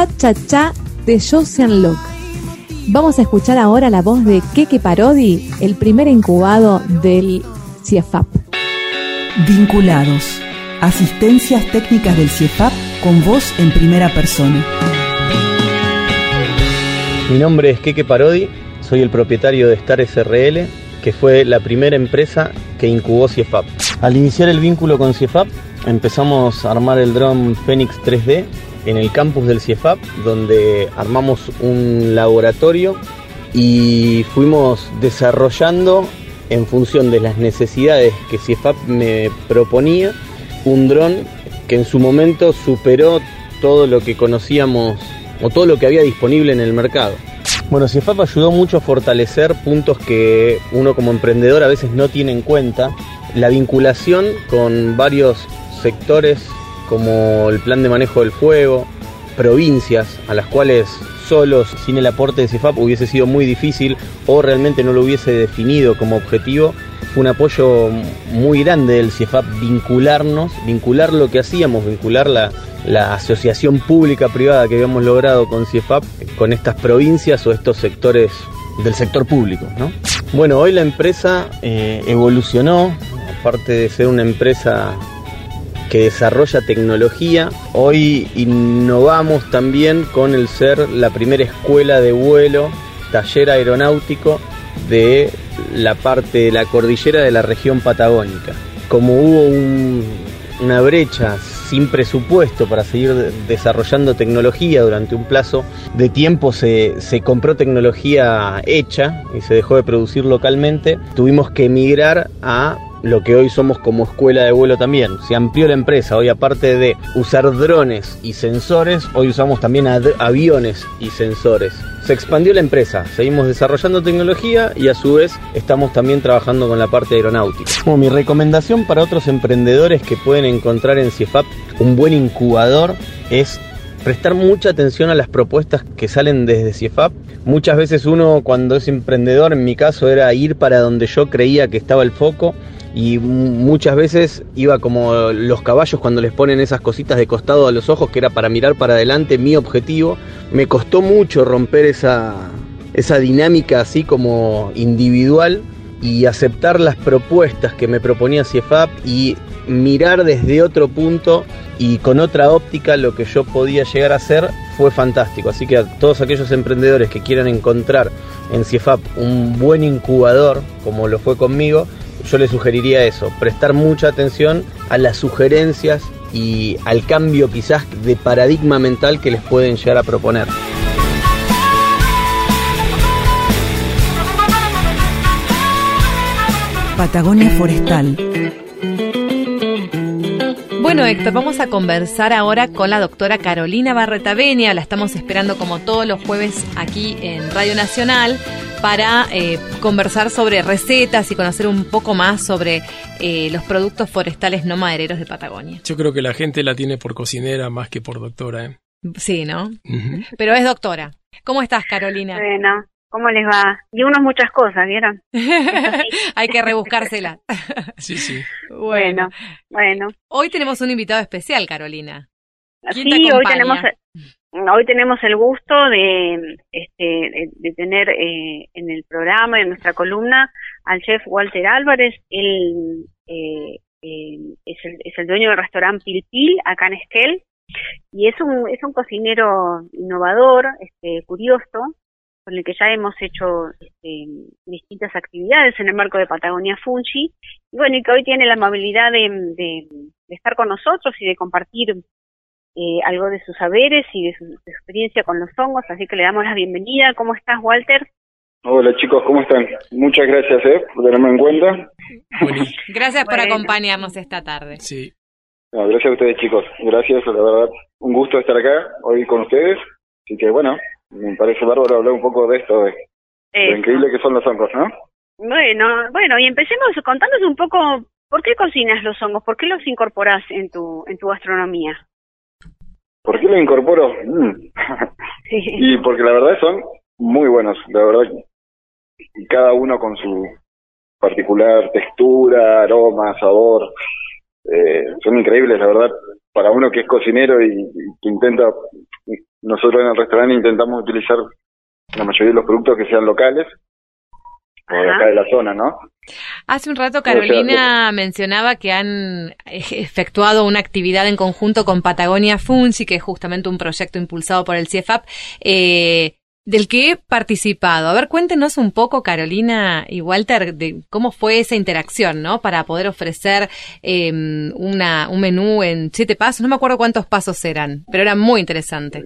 Cha Cha Cha de Josian Locke. Vamos a escuchar ahora la voz de Keke Parodi, el primer incubado del CIEFAP. Vinculados. Asistencias técnicas del CIEFAP con voz en primera persona. Mi nombre es Keke Parodi, soy el propietario de Star SRL, que fue la primera empresa que incubó CIEFAP. Al iniciar el vínculo con CIEFAP, empezamos a armar el dron Phoenix 3D en el campus del CIEFAP, donde armamos un laboratorio y fuimos desarrollando en función de las necesidades que CIEFAP me proponía un dron que en su momento superó todo lo que conocíamos o todo lo que había disponible en el mercado. Bueno, CIEFAP ayudó mucho a fortalecer puntos que uno como emprendedor a veces no tiene en cuenta. La vinculación con varios sectores como el plan de manejo del fuego, provincias a las cuales solos, sin el aporte de CIEFAP, hubiese sido muy difícil o realmente no lo hubiese definido como objetivo. Fue un apoyo muy grande del CIEFAP vincularnos, vincular lo que hacíamos, vincular la, la asociación pública-privada que habíamos logrado con CIEFAP con estas provincias o estos sectores del sector público. ¿no? Bueno, hoy la empresa eh, evolucionó, aparte de ser una empresa que desarrolla tecnología. Hoy innovamos también con el ser la primera escuela de vuelo, taller aeronáutico de la parte de la cordillera de la región patagónica. Como hubo un- una brecha sin presupuesto para seguir de- desarrollando tecnología durante un plazo de tiempo, se, se compró tecnología hecha y se dejó de producir localmente. Tuvimos que emigrar a lo que hoy somos como escuela de vuelo también. Se amplió la empresa. Hoy aparte de usar drones y sensores, hoy usamos también aviones y sensores. Se expandió la empresa, seguimos desarrollando tecnología y a su vez estamos también trabajando con la parte aeronáutica. Mi recomendación para otros emprendedores que pueden encontrar en CIEFAP un buen incubador es prestar mucha atención a las propuestas que salen desde CIEFAP. Muchas veces uno cuando es emprendedor, en mi caso, era ir para donde yo creía que estaba el foco y mu- muchas veces iba como los caballos cuando les ponen esas cositas de costado a los ojos que era para mirar para adelante mi objetivo. Me costó mucho romper esa, esa dinámica así como individual y aceptar las propuestas que me proponía CIEFAP y mirar desde otro punto y con otra óptica lo que yo podía llegar a hacer fue fantástico. Así que a todos aquellos emprendedores que quieran encontrar en CIEFAP un buen incubador, como lo fue conmigo, yo les sugeriría eso, prestar mucha atención a las sugerencias y al cambio quizás de paradigma mental que les pueden llegar a proponer. Patagonia Forestal. Bueno, Héctor, vamos a conversar ahora con la doctora Carolina Barreta Benia. La estamos esperando como todos los jueves aquí en Radio Nacional para eh, conversar sobre recetas y conocer un poco más sobre eh, los productos forestales no madereros de Patagonia. Yo creo que la gente la tiene por cocinera más que por doctora. ¿eh? Sí, ¿no? <laughs> Pero es doctora. ¿Cómo estás, Carolina? Bueno, ¿Cómo les va? Y unos muchas cosas, ¿vieron? <laughs> Hay que rebuscársela. <laughs> sí, sí. Bueno, bueno. Hoy tenemos un invitado especial, Carolina. Sí, hoy tenemos hoy tenemos el gusto de este de, tener eh, en el programa en nuestra columna al chef Walter Álvarez. Él eh, eh, es, el, dueño del restaurante Pil Pil acá en Esquel y es un es un cocinero innovador, este curioso con el que ya hemos hecho este, distintas actividades en el marco de Patagonia Fungi, y bueno, y que hoy tiene la amabilidad de, estar con nosotros y de compartir eh, algo de sus saberes y de su, experiencia con los hongos, así que le damos la bienvenida. ¿Cómo estás, Walter? Hola chicos, ¿cómo están? Muchas gracias eh, por tenerme en cuenta. <laughs> Gracias por acompañarnos esta tarde. Sí. gracias a ustedes chicos, gracias, la verdad, un gusto estar acá hoy con ustedes. Así que bueno, me parece bárbaro hablar un poco de esto, de lo increíble que son los hongos, ¿no? Bueno, bueno, y empecemos contándonos un poco por qué cocinas los hongos, por qué los incorporas en tu en tu gastronomía. ¿Por qué los incorporo? Mm. <laughs> <laughs> y porque la verdad son muy buenos, la verdad. Y cada uno con su particular textura, aroma, sabor. Eh, son increíbles, la verdad. Para uno que es cocinero y que intenta nosotros en el restaurante intentamos utilizar la mayoría de los productos que sean locales, o de acá de la zona, ¿no? Hace un rato Carolina mencionaba que han efectuado una actividad en conjunto con Patagonia Fungi, que es justamente un proyecto impulsado por el CIEFAP, eh, del que he participado. A ver, cuéntenos un poco, Carolina y Walter, de cómo fue esa interacción, ¿no? Para poder ofrecer em, una, un menú en siete pasos. No me acuerdo cuántos pasos eran, pero era muy interesante.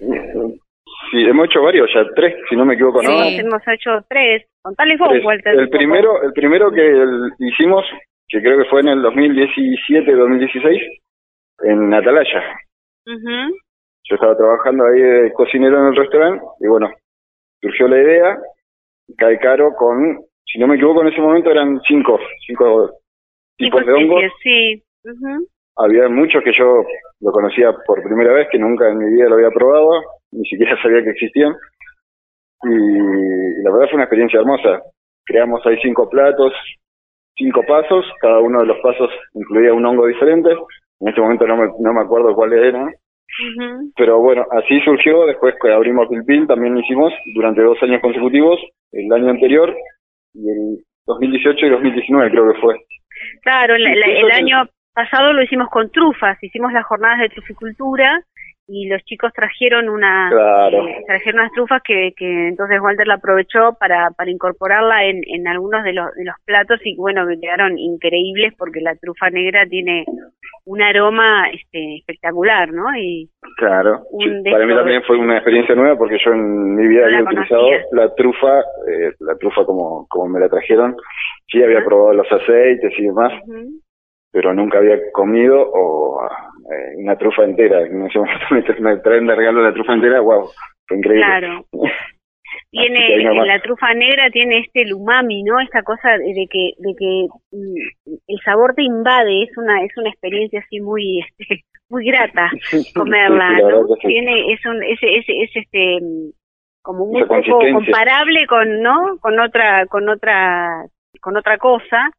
Sí, hemos hecho varios, ya tres, si no me equivoco, ¿no? Sí, hemos hecho tres. Contale vos, Walter. El primero, el primero que hicimos, que creo que fue en el 2017-2016, en Atalaya. Yo estaba trabajando ahí de cocinero en el restaurante y bueno, surgió la idea, cae caro con, si no me equivoco en ese momento eran cinco, cinco tipos de hongos. Sí. Había muchos que yo lo conocía por primera vez, que nunca en mi vida lo había probado, ni siquiera <laughs> sabía que existían. Y, la verdad fue una experiencia hermosa. Creamos ahí cinco platos, cinco pasos, cada uno de los pasos incluía un hongo diferente. En este momento no me, no me acuerdo cuáles eran, pero bueno, así surgió, después que abrimos Pilpil, también lo hicimos durante dos años consecutivos, el año anterior y el 2018 y 2019 creo que fue. Claro, el año pasado lo hicimos con trufas, hicimos las jornadas de truficultura y los chicos trajeron una eh, trajeron unas trufas que, que entonces Walter la aprovechó para, para incorporarla en, en algunos de los, de los platos y bueno me quedaron increíbles porque la trufa negra tiene un aroma este espectacular no y claro. para mí también fue una experiencia nueva porque yo en mi vida había utilizado la trufa eh, la trufa como como me la trajeron. Sí había probado los aceites y demás pero nunca había comido o eh, una trufa entera. Me traen de regalo la trufa entera, wow, fue increíble. Claro. <laughs> Tiene, la trufa negra tiene este umami, ¿no? Esta cosa de que, de que mm, el sabor te invade, es una, es una experiencia así muy, <laughs> este, muy grata <laughs> comerla, ¿no? Tiene, es un, es, es, es este, como un poco comparable con, ¿no? Con otra, con otra, con otra cosa,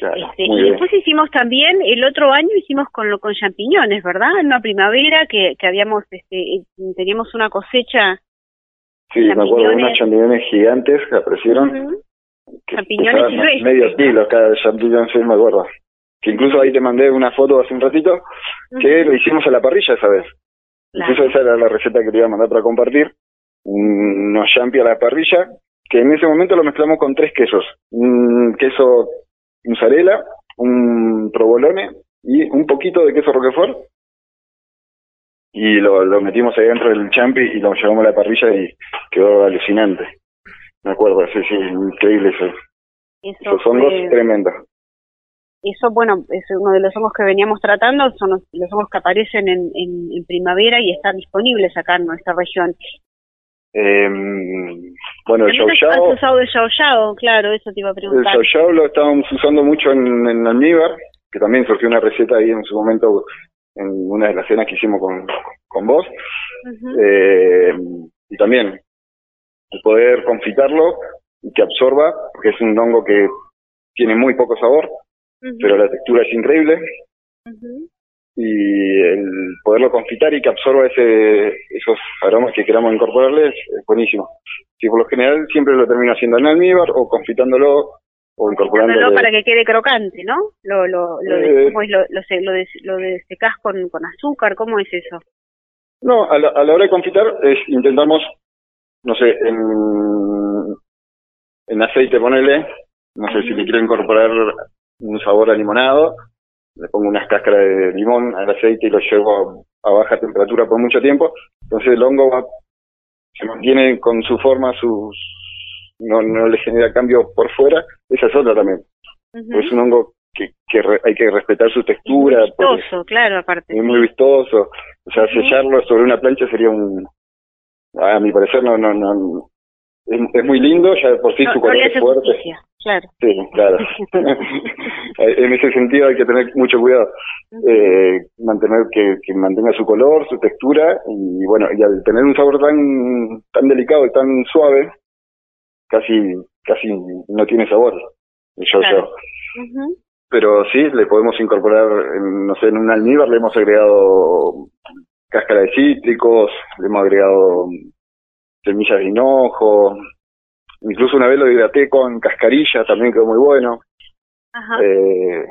este, y después hicimos también, el otro año hicimos con lo con champiñones, ¿verdad? En una primavera que, que habíamos, este, teníamos una cosecha. Sí, me acuerdo, unos champiñones gigantes que aparecieron. champiñones Medio kilo cada champiñón, sí, me acuerdo. que incluso ahí te mandé una foto hace un ratito, que lo hicimos a la parrilla esa vez. Incluso esa era la receta que te iba a mandar para compartir. Unos champi a la parrilla, que en ese momento lo mezclamos con tres quesos. Un queso mozzarella, un provolone y un poquito de queso roquefort. Y lo, lo metimos ahí dentro del champi y lo llevamos a la parrilla y quedó alucinante. Me acuerdo, sí, sí, increíble eso. Eso Esos hongos fue- tremendos. Eso, bueno, es uno de los hongos que veníamos tratando, son los, los hongos que aparecen en, en, en primavera y están disponibles acá en nuestra región. Eh, bueno, el yao usado el yao yao, claro, eso te iba a el preguntar. yao yao lo estábamos usando mucho en, en almíbar, que también surgió una receta ahí en su momento en una de las cenas que hicimos con, con vos. Eh, y también el poder confitarlo y que absorba, porque es un hongo que tiene muy poco sabor, pero la textura es increíble. Y el poderlo confitar y que absorba ese, esos aromas que queramos incorporarle es, buenísimo. Sí, por lo general siempre lo termino haciendo en almíbar o confitándolo o incorporándolo. Para que quede crocante, ¿no? Lo, lo, lo, de- Eh. ¿cómo es? lo, lo, se- lo, de, lo de secás con, con azúcar, ¿cómo es eso? No, a la, a la hora de confitar es, intentamos, no sé, en, en aceite ponerle, no sé si le quiero incorporar un sabor a limonado, le pongo unas cáscaras de limón al aceite y lo llevo a, a baja temperatura por mucho tiempo, entonces el hongo va, se mantiene con su forma, sus no, no le genera cambio por fuera, esa es otra también. Es un hongo que, que re- hay que respetar su textura, porque Vistoso, claro, aparte. es muy vistoso. O sea, sellarlo sobre una plancha sería un, a mi parecer no, no, no, es, es muy lindo, ya por sí No, su color es fuerte. justicia, claro. Sí, claro. <laughs> <laughs> en ese sentido hay que tener mucho cuidado. Eh, mantener que, que mantenga su color, su textura y bueno, y al tener un sabor tan tan delicado y tan suave, casi casi no tiene sabor. el yo Claro. yo. Pero sí, le podemos incorporar, en, no sé, en un almíbar le hemos agregado cáscara de cítricos, le hemos agregado semillas de hinojo, incluso una vez lo hidraté con cascarilla, también quedó muy bueno. Ajá. Eh,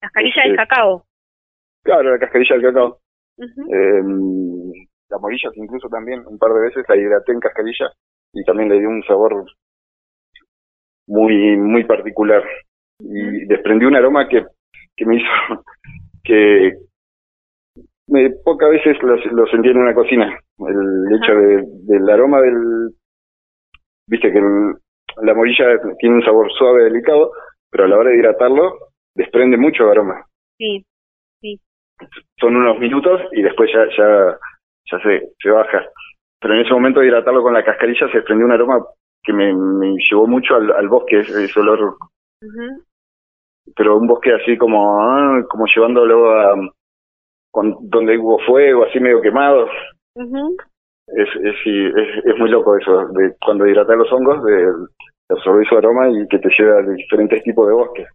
Cascarilla este, de cacao. claro, la cascarilla del cacao. Ujú. Eh, las morillas incluso también, un par de veces la hidraté en cascarilla y también le dio un sabor muy muy particular. Y desprendió un aroma que, que me hizo <laughs> que me, pocas veces lo, lo sentí en una cocina. El hecho de, del aroma del... Viste que el- la morilla tiene un sabor suave, delicado, pero a la hora de hidratarlo desprende mucho aroma Sí, sí. son unos minutos y después ya ya ya se, se baja. Pero en ese momento de hidratarlo con la cascarilla se desprendió un aroma que me, me llevó mucho al, al bosque, ese, olor, Ujú. pero un bosque así como ah, como llevándolo a con, donde hubo fuego, así medio quemado. Es, es, sí, es, es muy loco eso, de cuando hidratas los hongos, de, de absorber su aroma y que te lleva a diferentes tipos de bosques.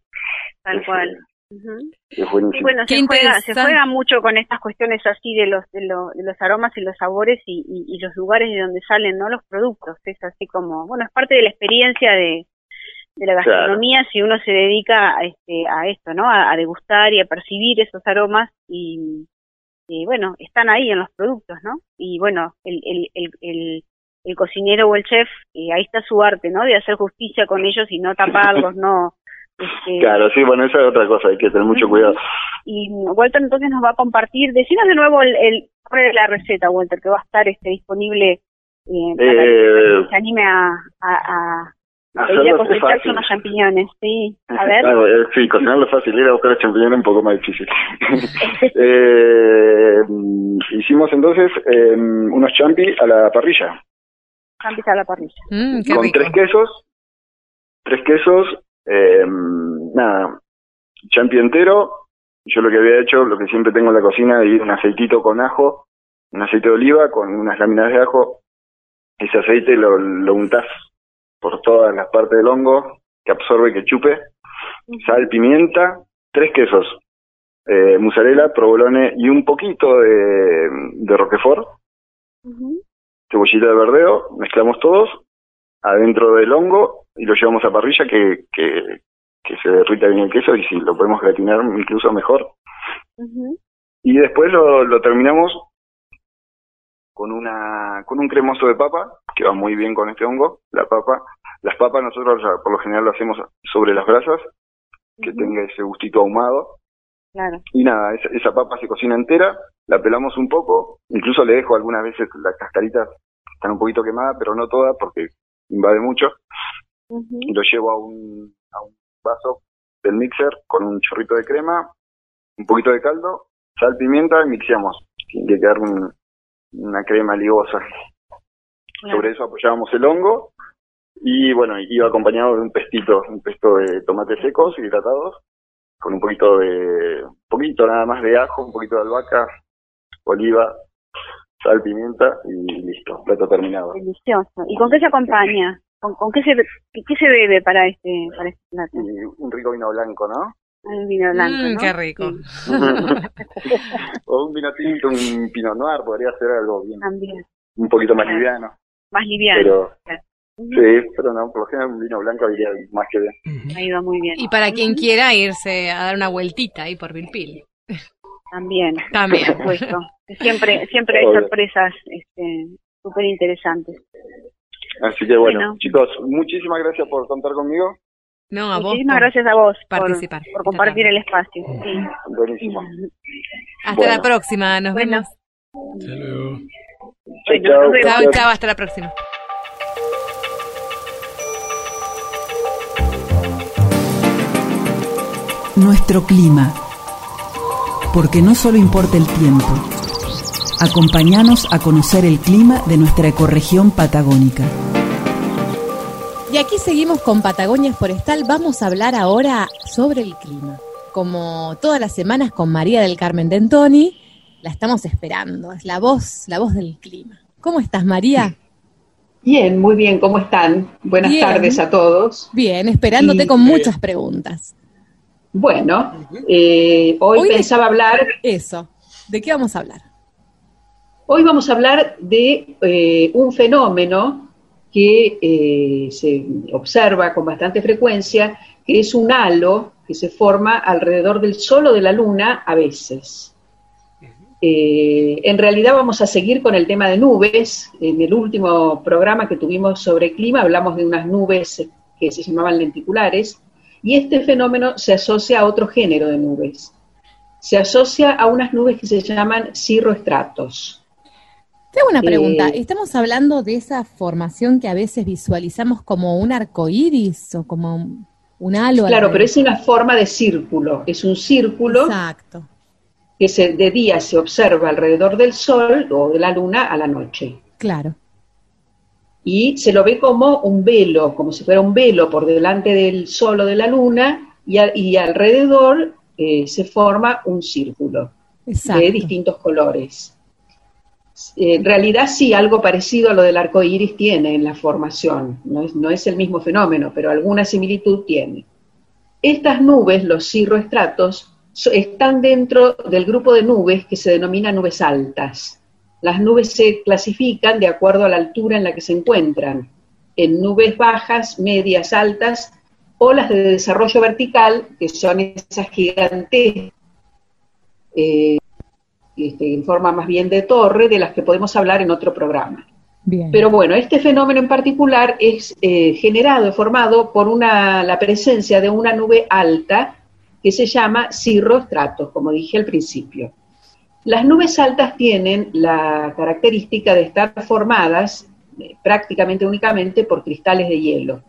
Tal Es, cual. Ujú. Es Y buenísimo. bueno, Qué se juega, se juega mucho con estas cuestiones así de los, de, lo- de los aromas y los sabores y, y- y los lugares de donde salen no los productos. Es así como, bueno, es parte de la experiencia de, de la Claro. gastronomía si uno se dedica a, este, a esto, ¿no? A, a degustar y a percibir esos aromas y, y, bueno, están ahí en los productos, ¿no? Y bueno, el, el, el, el, el cocinero o el chef, eh, ahí está su arte, ¿no? De hacer justicia con ellos y no taparlos, <laughs> no... Este, Claro, sí, bueno, esa es otra cosa, hay que tener mucho cuidado. y Walter entonces nos va a compartir, decinos de nuevo el, el nombre de la receta, Walter, que va a estar este disponible eh, para Eh, que se anime a, a hacerlo ir a es fácil. unos champiñones, sí. A ver. Claro, eh, sí, cocinarlo es fácil, ir a buscar el champiñón es un poco más difícil. <laughs> eh, hicimos entonces eh, unos champi a la parrilla, Champis a la parrilla. Mm, qué con rico. tres quesos, tres quesos, eh, nada, champi entero, yo lo que había hecho, lo que siempre tengo en la cocina, es un aceitito con ajo, un aceite de oliva con unas láminas de ajo, ese aceite lo, lo untás por todas las partes del hongo, que absorbe, que chupe, sal, pimienta, tres quesos, eh, mozzarella, provolone y un poquito de, de roquefort, cebollita de verdeo, mezclamos todos adentro del hongo y lo llevamos a parrilla que, que, que se derrita bien el queso y si lo podemos gratinar incluso mejor. Y después lo, lo terminamos con una con un cremoso de papa que va muy bien con este hongo la papa. Las papas nosotros por lo general lo hacemos sobre las brasas que tenga ese gustito ahumado. Claro. y nada esa, esa papa se cocina entera la pelamos un poco incluso le dejo algunas veces las cascaritas están un poquito quemadas pero no todas porque invade mucho. Y lo llevo a un, a un vaso del mixer con un chorrito de crema un poquito de caldo sal pimienta y mixeamos. Tiene que quedar un, una crema ligosa. Sobre eso apoyábamos el hongo y bueno, iba acompañado de un pestito, un pesto de tomates secos hidratados, con un poquito de, un poquito nada más de ajo, un poquito de albahaca, oliva, sal, pimienta y listo, plato terminado. Delicioso. ¿Y con qué se acompaña? ¿Con, con qué, se, qué, qué se bebe para este, para este plato? Y un rico vino blanco, ¿no? Un vino blanco, Mm, ¿no? qué rico. Sí. <laughs> o un vino tinto, un pinot noir, podría ser algo bien, También. un poquito más liviano. Más liviano. Pero, sí, pero no, por lo general un vino blanco iría más que bien. Ahí va muy bien. Y para quien quiera irse a dar una vueltita ahí por Vilpil. También. También. Por supuesto. Siempre, siempre hay Obvio. sorpresas este, súper interesantes. Así que bueno, Bueno. chicos, muchísimas gracias por contar conmigo. No, a vos. Muchísimas por gracias a vos por, participar. por compartir el espacio. Sí. Buenísimo. Hasta Bueno. la próxima, nos Bueno. vemos. Chau, Bueno, Chao, gracias. chao, hasta la próxima. Nuestro clima. Porque no solo importa el tiempo. Acompáñanos a conocer el clima de nuestra ecorregión patagónica. Y aquí seguimos con Patagonia Forestal. Vamos a hablar ahora sobre el clima. Como todas las semanas con María del Carmen Dentoni, la estamos esperando. Es la voz, la voz del clima. ¿Cómo estás, María? Bien, muy bien, ¿cómo están? Buenas Bien. tardes a todos. Bien, esperándote Y- con muchas preguntas. Bueno, eh, hoy, Hoy de- pensaba hablar, Eso. ¿De qué vamos a hablar? hoy vamos a hablar de eh, un fenómeno que eh, se observa con bastante frecuencia, que es un halo que se forma alrededor del Sol o de la Luna a veces. Eh, en realidad vamos a seguir con el tema de nubes. En el último programa que tuvimos sobre clima hablamos de unas nubes que se llamaban lenticulares y este fenómeno se asocia a otro género de nubes. Se asocia a unas nubes que se llaman cirroestratos. Te hago una pregunta. Eh, ¿Estamos hablando de esa formación que a veces visualizamos como un arco iris o como un, halo? Claro, pero es una forma de círculo. Es un círculo Exacto. Que se, de día se observa alrededor del Sol o de la Luna a la noche. Claro. y se lo ve como un velo, como si fuera un velo por delante del sol o de la luna, y, a- y alrededor eh, se forma un círculo Exacto. de distintos colores. Eh, en realidad sí, algo parecido a lo del arco iris tiene en la formación, no es, no es el mismo fenómeno, pero alguna similitud tiene. Estas nubes, los cirroestratos, están dentro del grupo de nubes que se denomina nubes altas. Las nubes se clasifican de acuerdo a la altura en la que se encuentran, en nubes bajas, medias, altas, o las de desarrollo vertical, que son esas gigantes, eh, este, en forma más bien de torre, de las que podemos hablar en otro programa. Bien. Pero bueno, este fenómeno en particular es eh, generado, formado por una, la presencia de una nube alta que se llama cirroestratos, como dije al principio. Las nubes altas tienen la característica de estar formadas eh, prácticamente únicamente por cristales de hielo.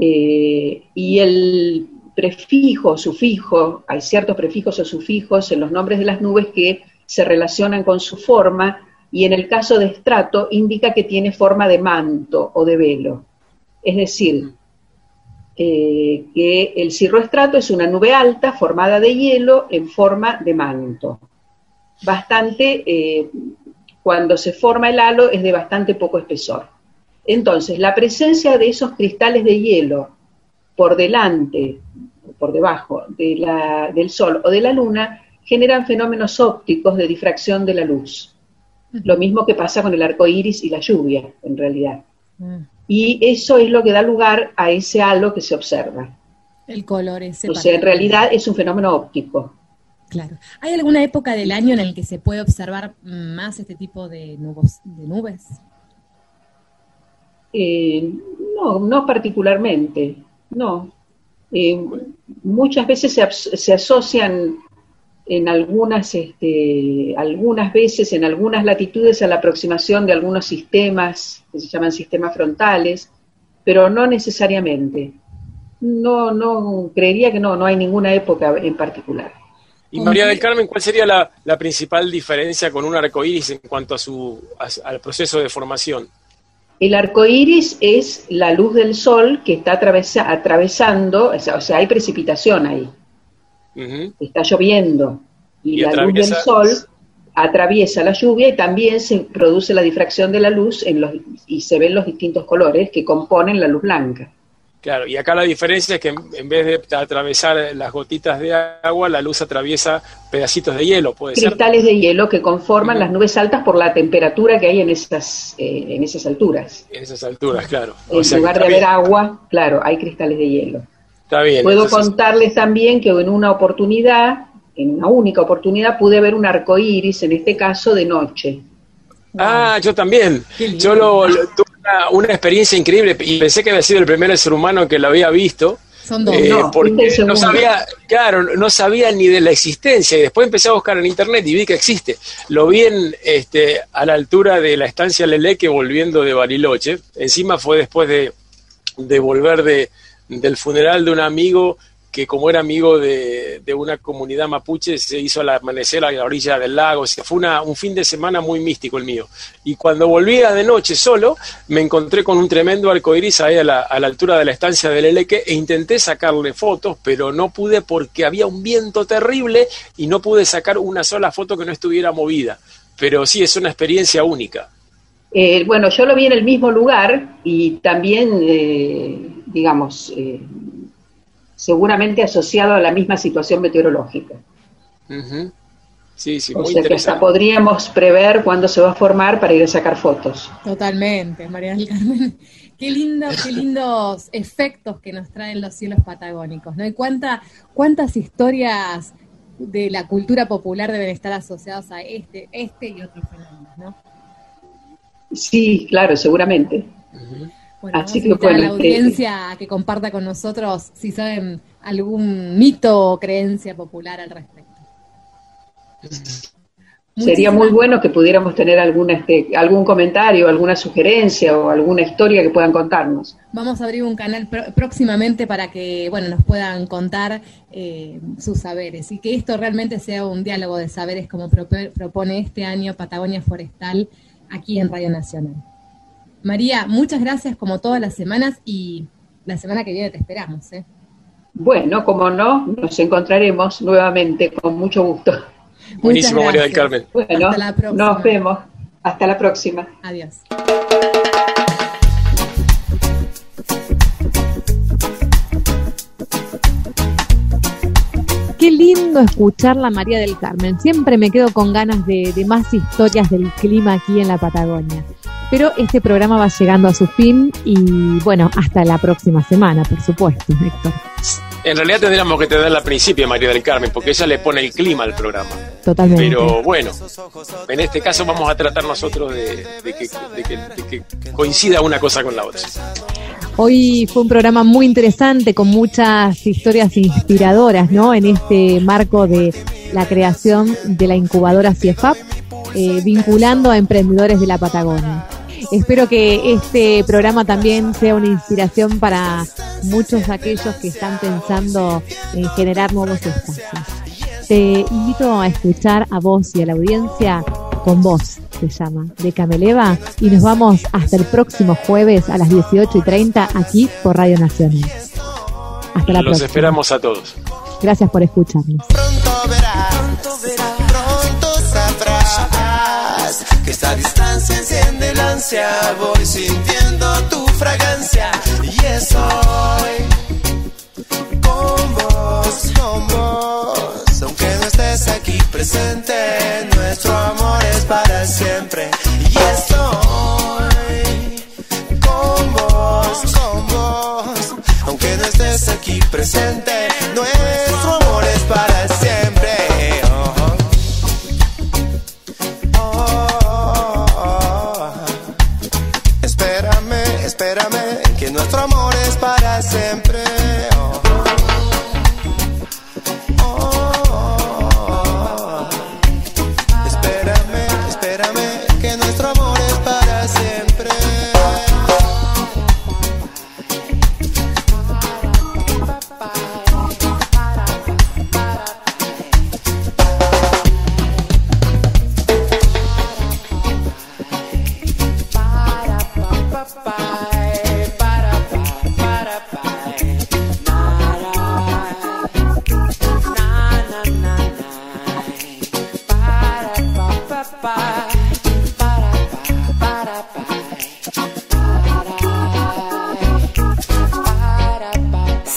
Eh, y el prefijo, sufijo, hay ciertos prefijos o sufijos en los nombres de las nubes que se relacionan con su forma y en el caso de estrato indica que tiene forma de manto o de velo. Es decir, eh, que el cirroestrato es una nube alta formada de hielo en forma de manto. Bastante, eh, cuando se forma el halo es de bastante poco espesor. Entonces, la presencia de esos cristales de hielo por delante, por debajo de la- del Sol o de la Luna, generan fenómenos ópticos de difracción de la luz. Lo mismo que pasa con el arco iris y la lluvia, en realidad. Y eso es lo que da lugar a ese halo que se observa. El color ese. O sea, en realidad es un fenómeno óptico. Claro. ¿Hay alguna época del año en el que se puede observar más este tipo de, de nubes? Eh, no, no particularmente, no. Eh, muchas veces se, se, asocian en algunas, este, algunas veces, en algunas latitudes, a la aproximación de algunos sistemas que se llaman sistemas frontales, pero no necesariamente. No, no, creería que no, no hay ninguna época en particular. Y María del Carmen, ¿cuál sería la, principal diferencia con un arco iris en cuanto a su, al proceso de formación? El arco iris es la luz del sol que está atravesando, o sea, hay precipitación ahí. Está lloviendo y, la luz del sol atraviesa la lluvia y también se produce la difracción de la luz en los, y se ven los distintos colores que componen la luz blanca. Claro, y acá la diferencia es que en vez de atravesar las gotitas de agua, la luz atraviesa pedacitos de hielo, puede Cristales de hielo que conforman las nubes altas por la temperatura que hay en esas, eh, en esas alturas. En esas alturas, claro. En lugar de haber agua, claro, hay cristales de hielo. Está bien. Puedo contarles también que en una oportunidad, en una única oportunidad, pude ver un arco iris, en este caso de noche. Ah, yo también. Yo lo, tuve una, experiencia increíble y pensé que había sido el primer ser humano que lo había visto. Son dos. Eh, porque no sabía, claro, no sabía ni de la existencia y después empecé a buscar en internet y vi que existe. Lo vi en, este, a la altura de la estancia Leleque volviendo de Bariloche. Encima fue después de, de volver de, del funeral de un amigo que como era amigo de, una comunidad mapuche, se hizo al amanecer a la orilla del lago. O fue una, un fin de semana muy místico el mío. Y cuando volvía de noche solo, me encontré con un tremendo arcoiris ahí a la, a la altura de la estancia del Eleque e intenté sacarle fotos, pero no pude porque había un viento terrible y no pude sacar una sola foto que no estuviera movida. Pero sí, es una experiencia única. Eh, bueno, yo lo vi en el mismo lugar y también, eh, digamos, eh, seguramente asociado a la misma situación meteorológica. Sí, sí, o sea que hasta podríamos prever cuándo se va a formar para ir a sacar fotos. Totalmente, María del Carmen. <laughs> Qué, lindo, qué lindos efectos que nos traen los cielos patagónicos, ¿no? Y cuánta, cuántas historias de la cultura popular deben estar asociadas a este, este y otros fenómenos, ¿no? Sí, claro, seguramente. Bueno, Así que, a la audiencia que comparta con nosotros si saben algún mito o creencia popular al respecto. Sería muy bueno que pudiéramos tener alguna, este, algún comentario, alguna sugerencia o alguna historia que puedan contarnos. Vamos a abrir un canal próximamente para que bueno nos puedan contar eh, sus saberes y que esto realmente sea un diálogo de saberes como propone este año Patagonia Forestal aquí en Radio Nacional. María, muchas gracias como todas las semanas y la semana que viene te esperamos. ¿eh? Bueno, como no, nos encontraremos nuevamente con mucho gusto. Buenísimo, María del Carmen. Bueno, nos vemos. Hasta la próxima. Adiós. Qué lindo escuchar la María del Carmen. Siempre me quedo con ganas de más historias del clima aquí en la Patagonia. Pero este programa va llegando a su fin y bueno, hasta la próxima semana, por supuesto, Héctor. En realidad tendríamos que tenerla al principio, María del Carmen, porque ella le pone el clima al programa. Totalmente. Pero bueno, en este caso vamos a tratar nosotros de, que, coincida una cosa con la otra. Hoy fue un programa muy interesante con muchas historias inspiradoras, ¿no? En este marco de la creación de la incubadora CIEFAP, eh, vinculando a emprendedores de la Patagonia. Espero que este programa también sea una inspiración para muchos de aquellos que están pensando en generar nuevos espacios. Te invito a escuchar a vos y a la audiencia con vos, se llama, de Cameleva, y nos vamos hasta el próximo jueves a las 18 y 30 aquí por Radio Nacional. Hasta la próxima. Los esperamos a todos. Gracias por escucharnos que esta distancia enciende el ansia. Voy sintiendo tu fragancia y estoy con vos, con vos. Aunque no estés aquí presente, nuestro amor es para siempre y estoy con vos, con vos. Aunque no estés aquí presente, no es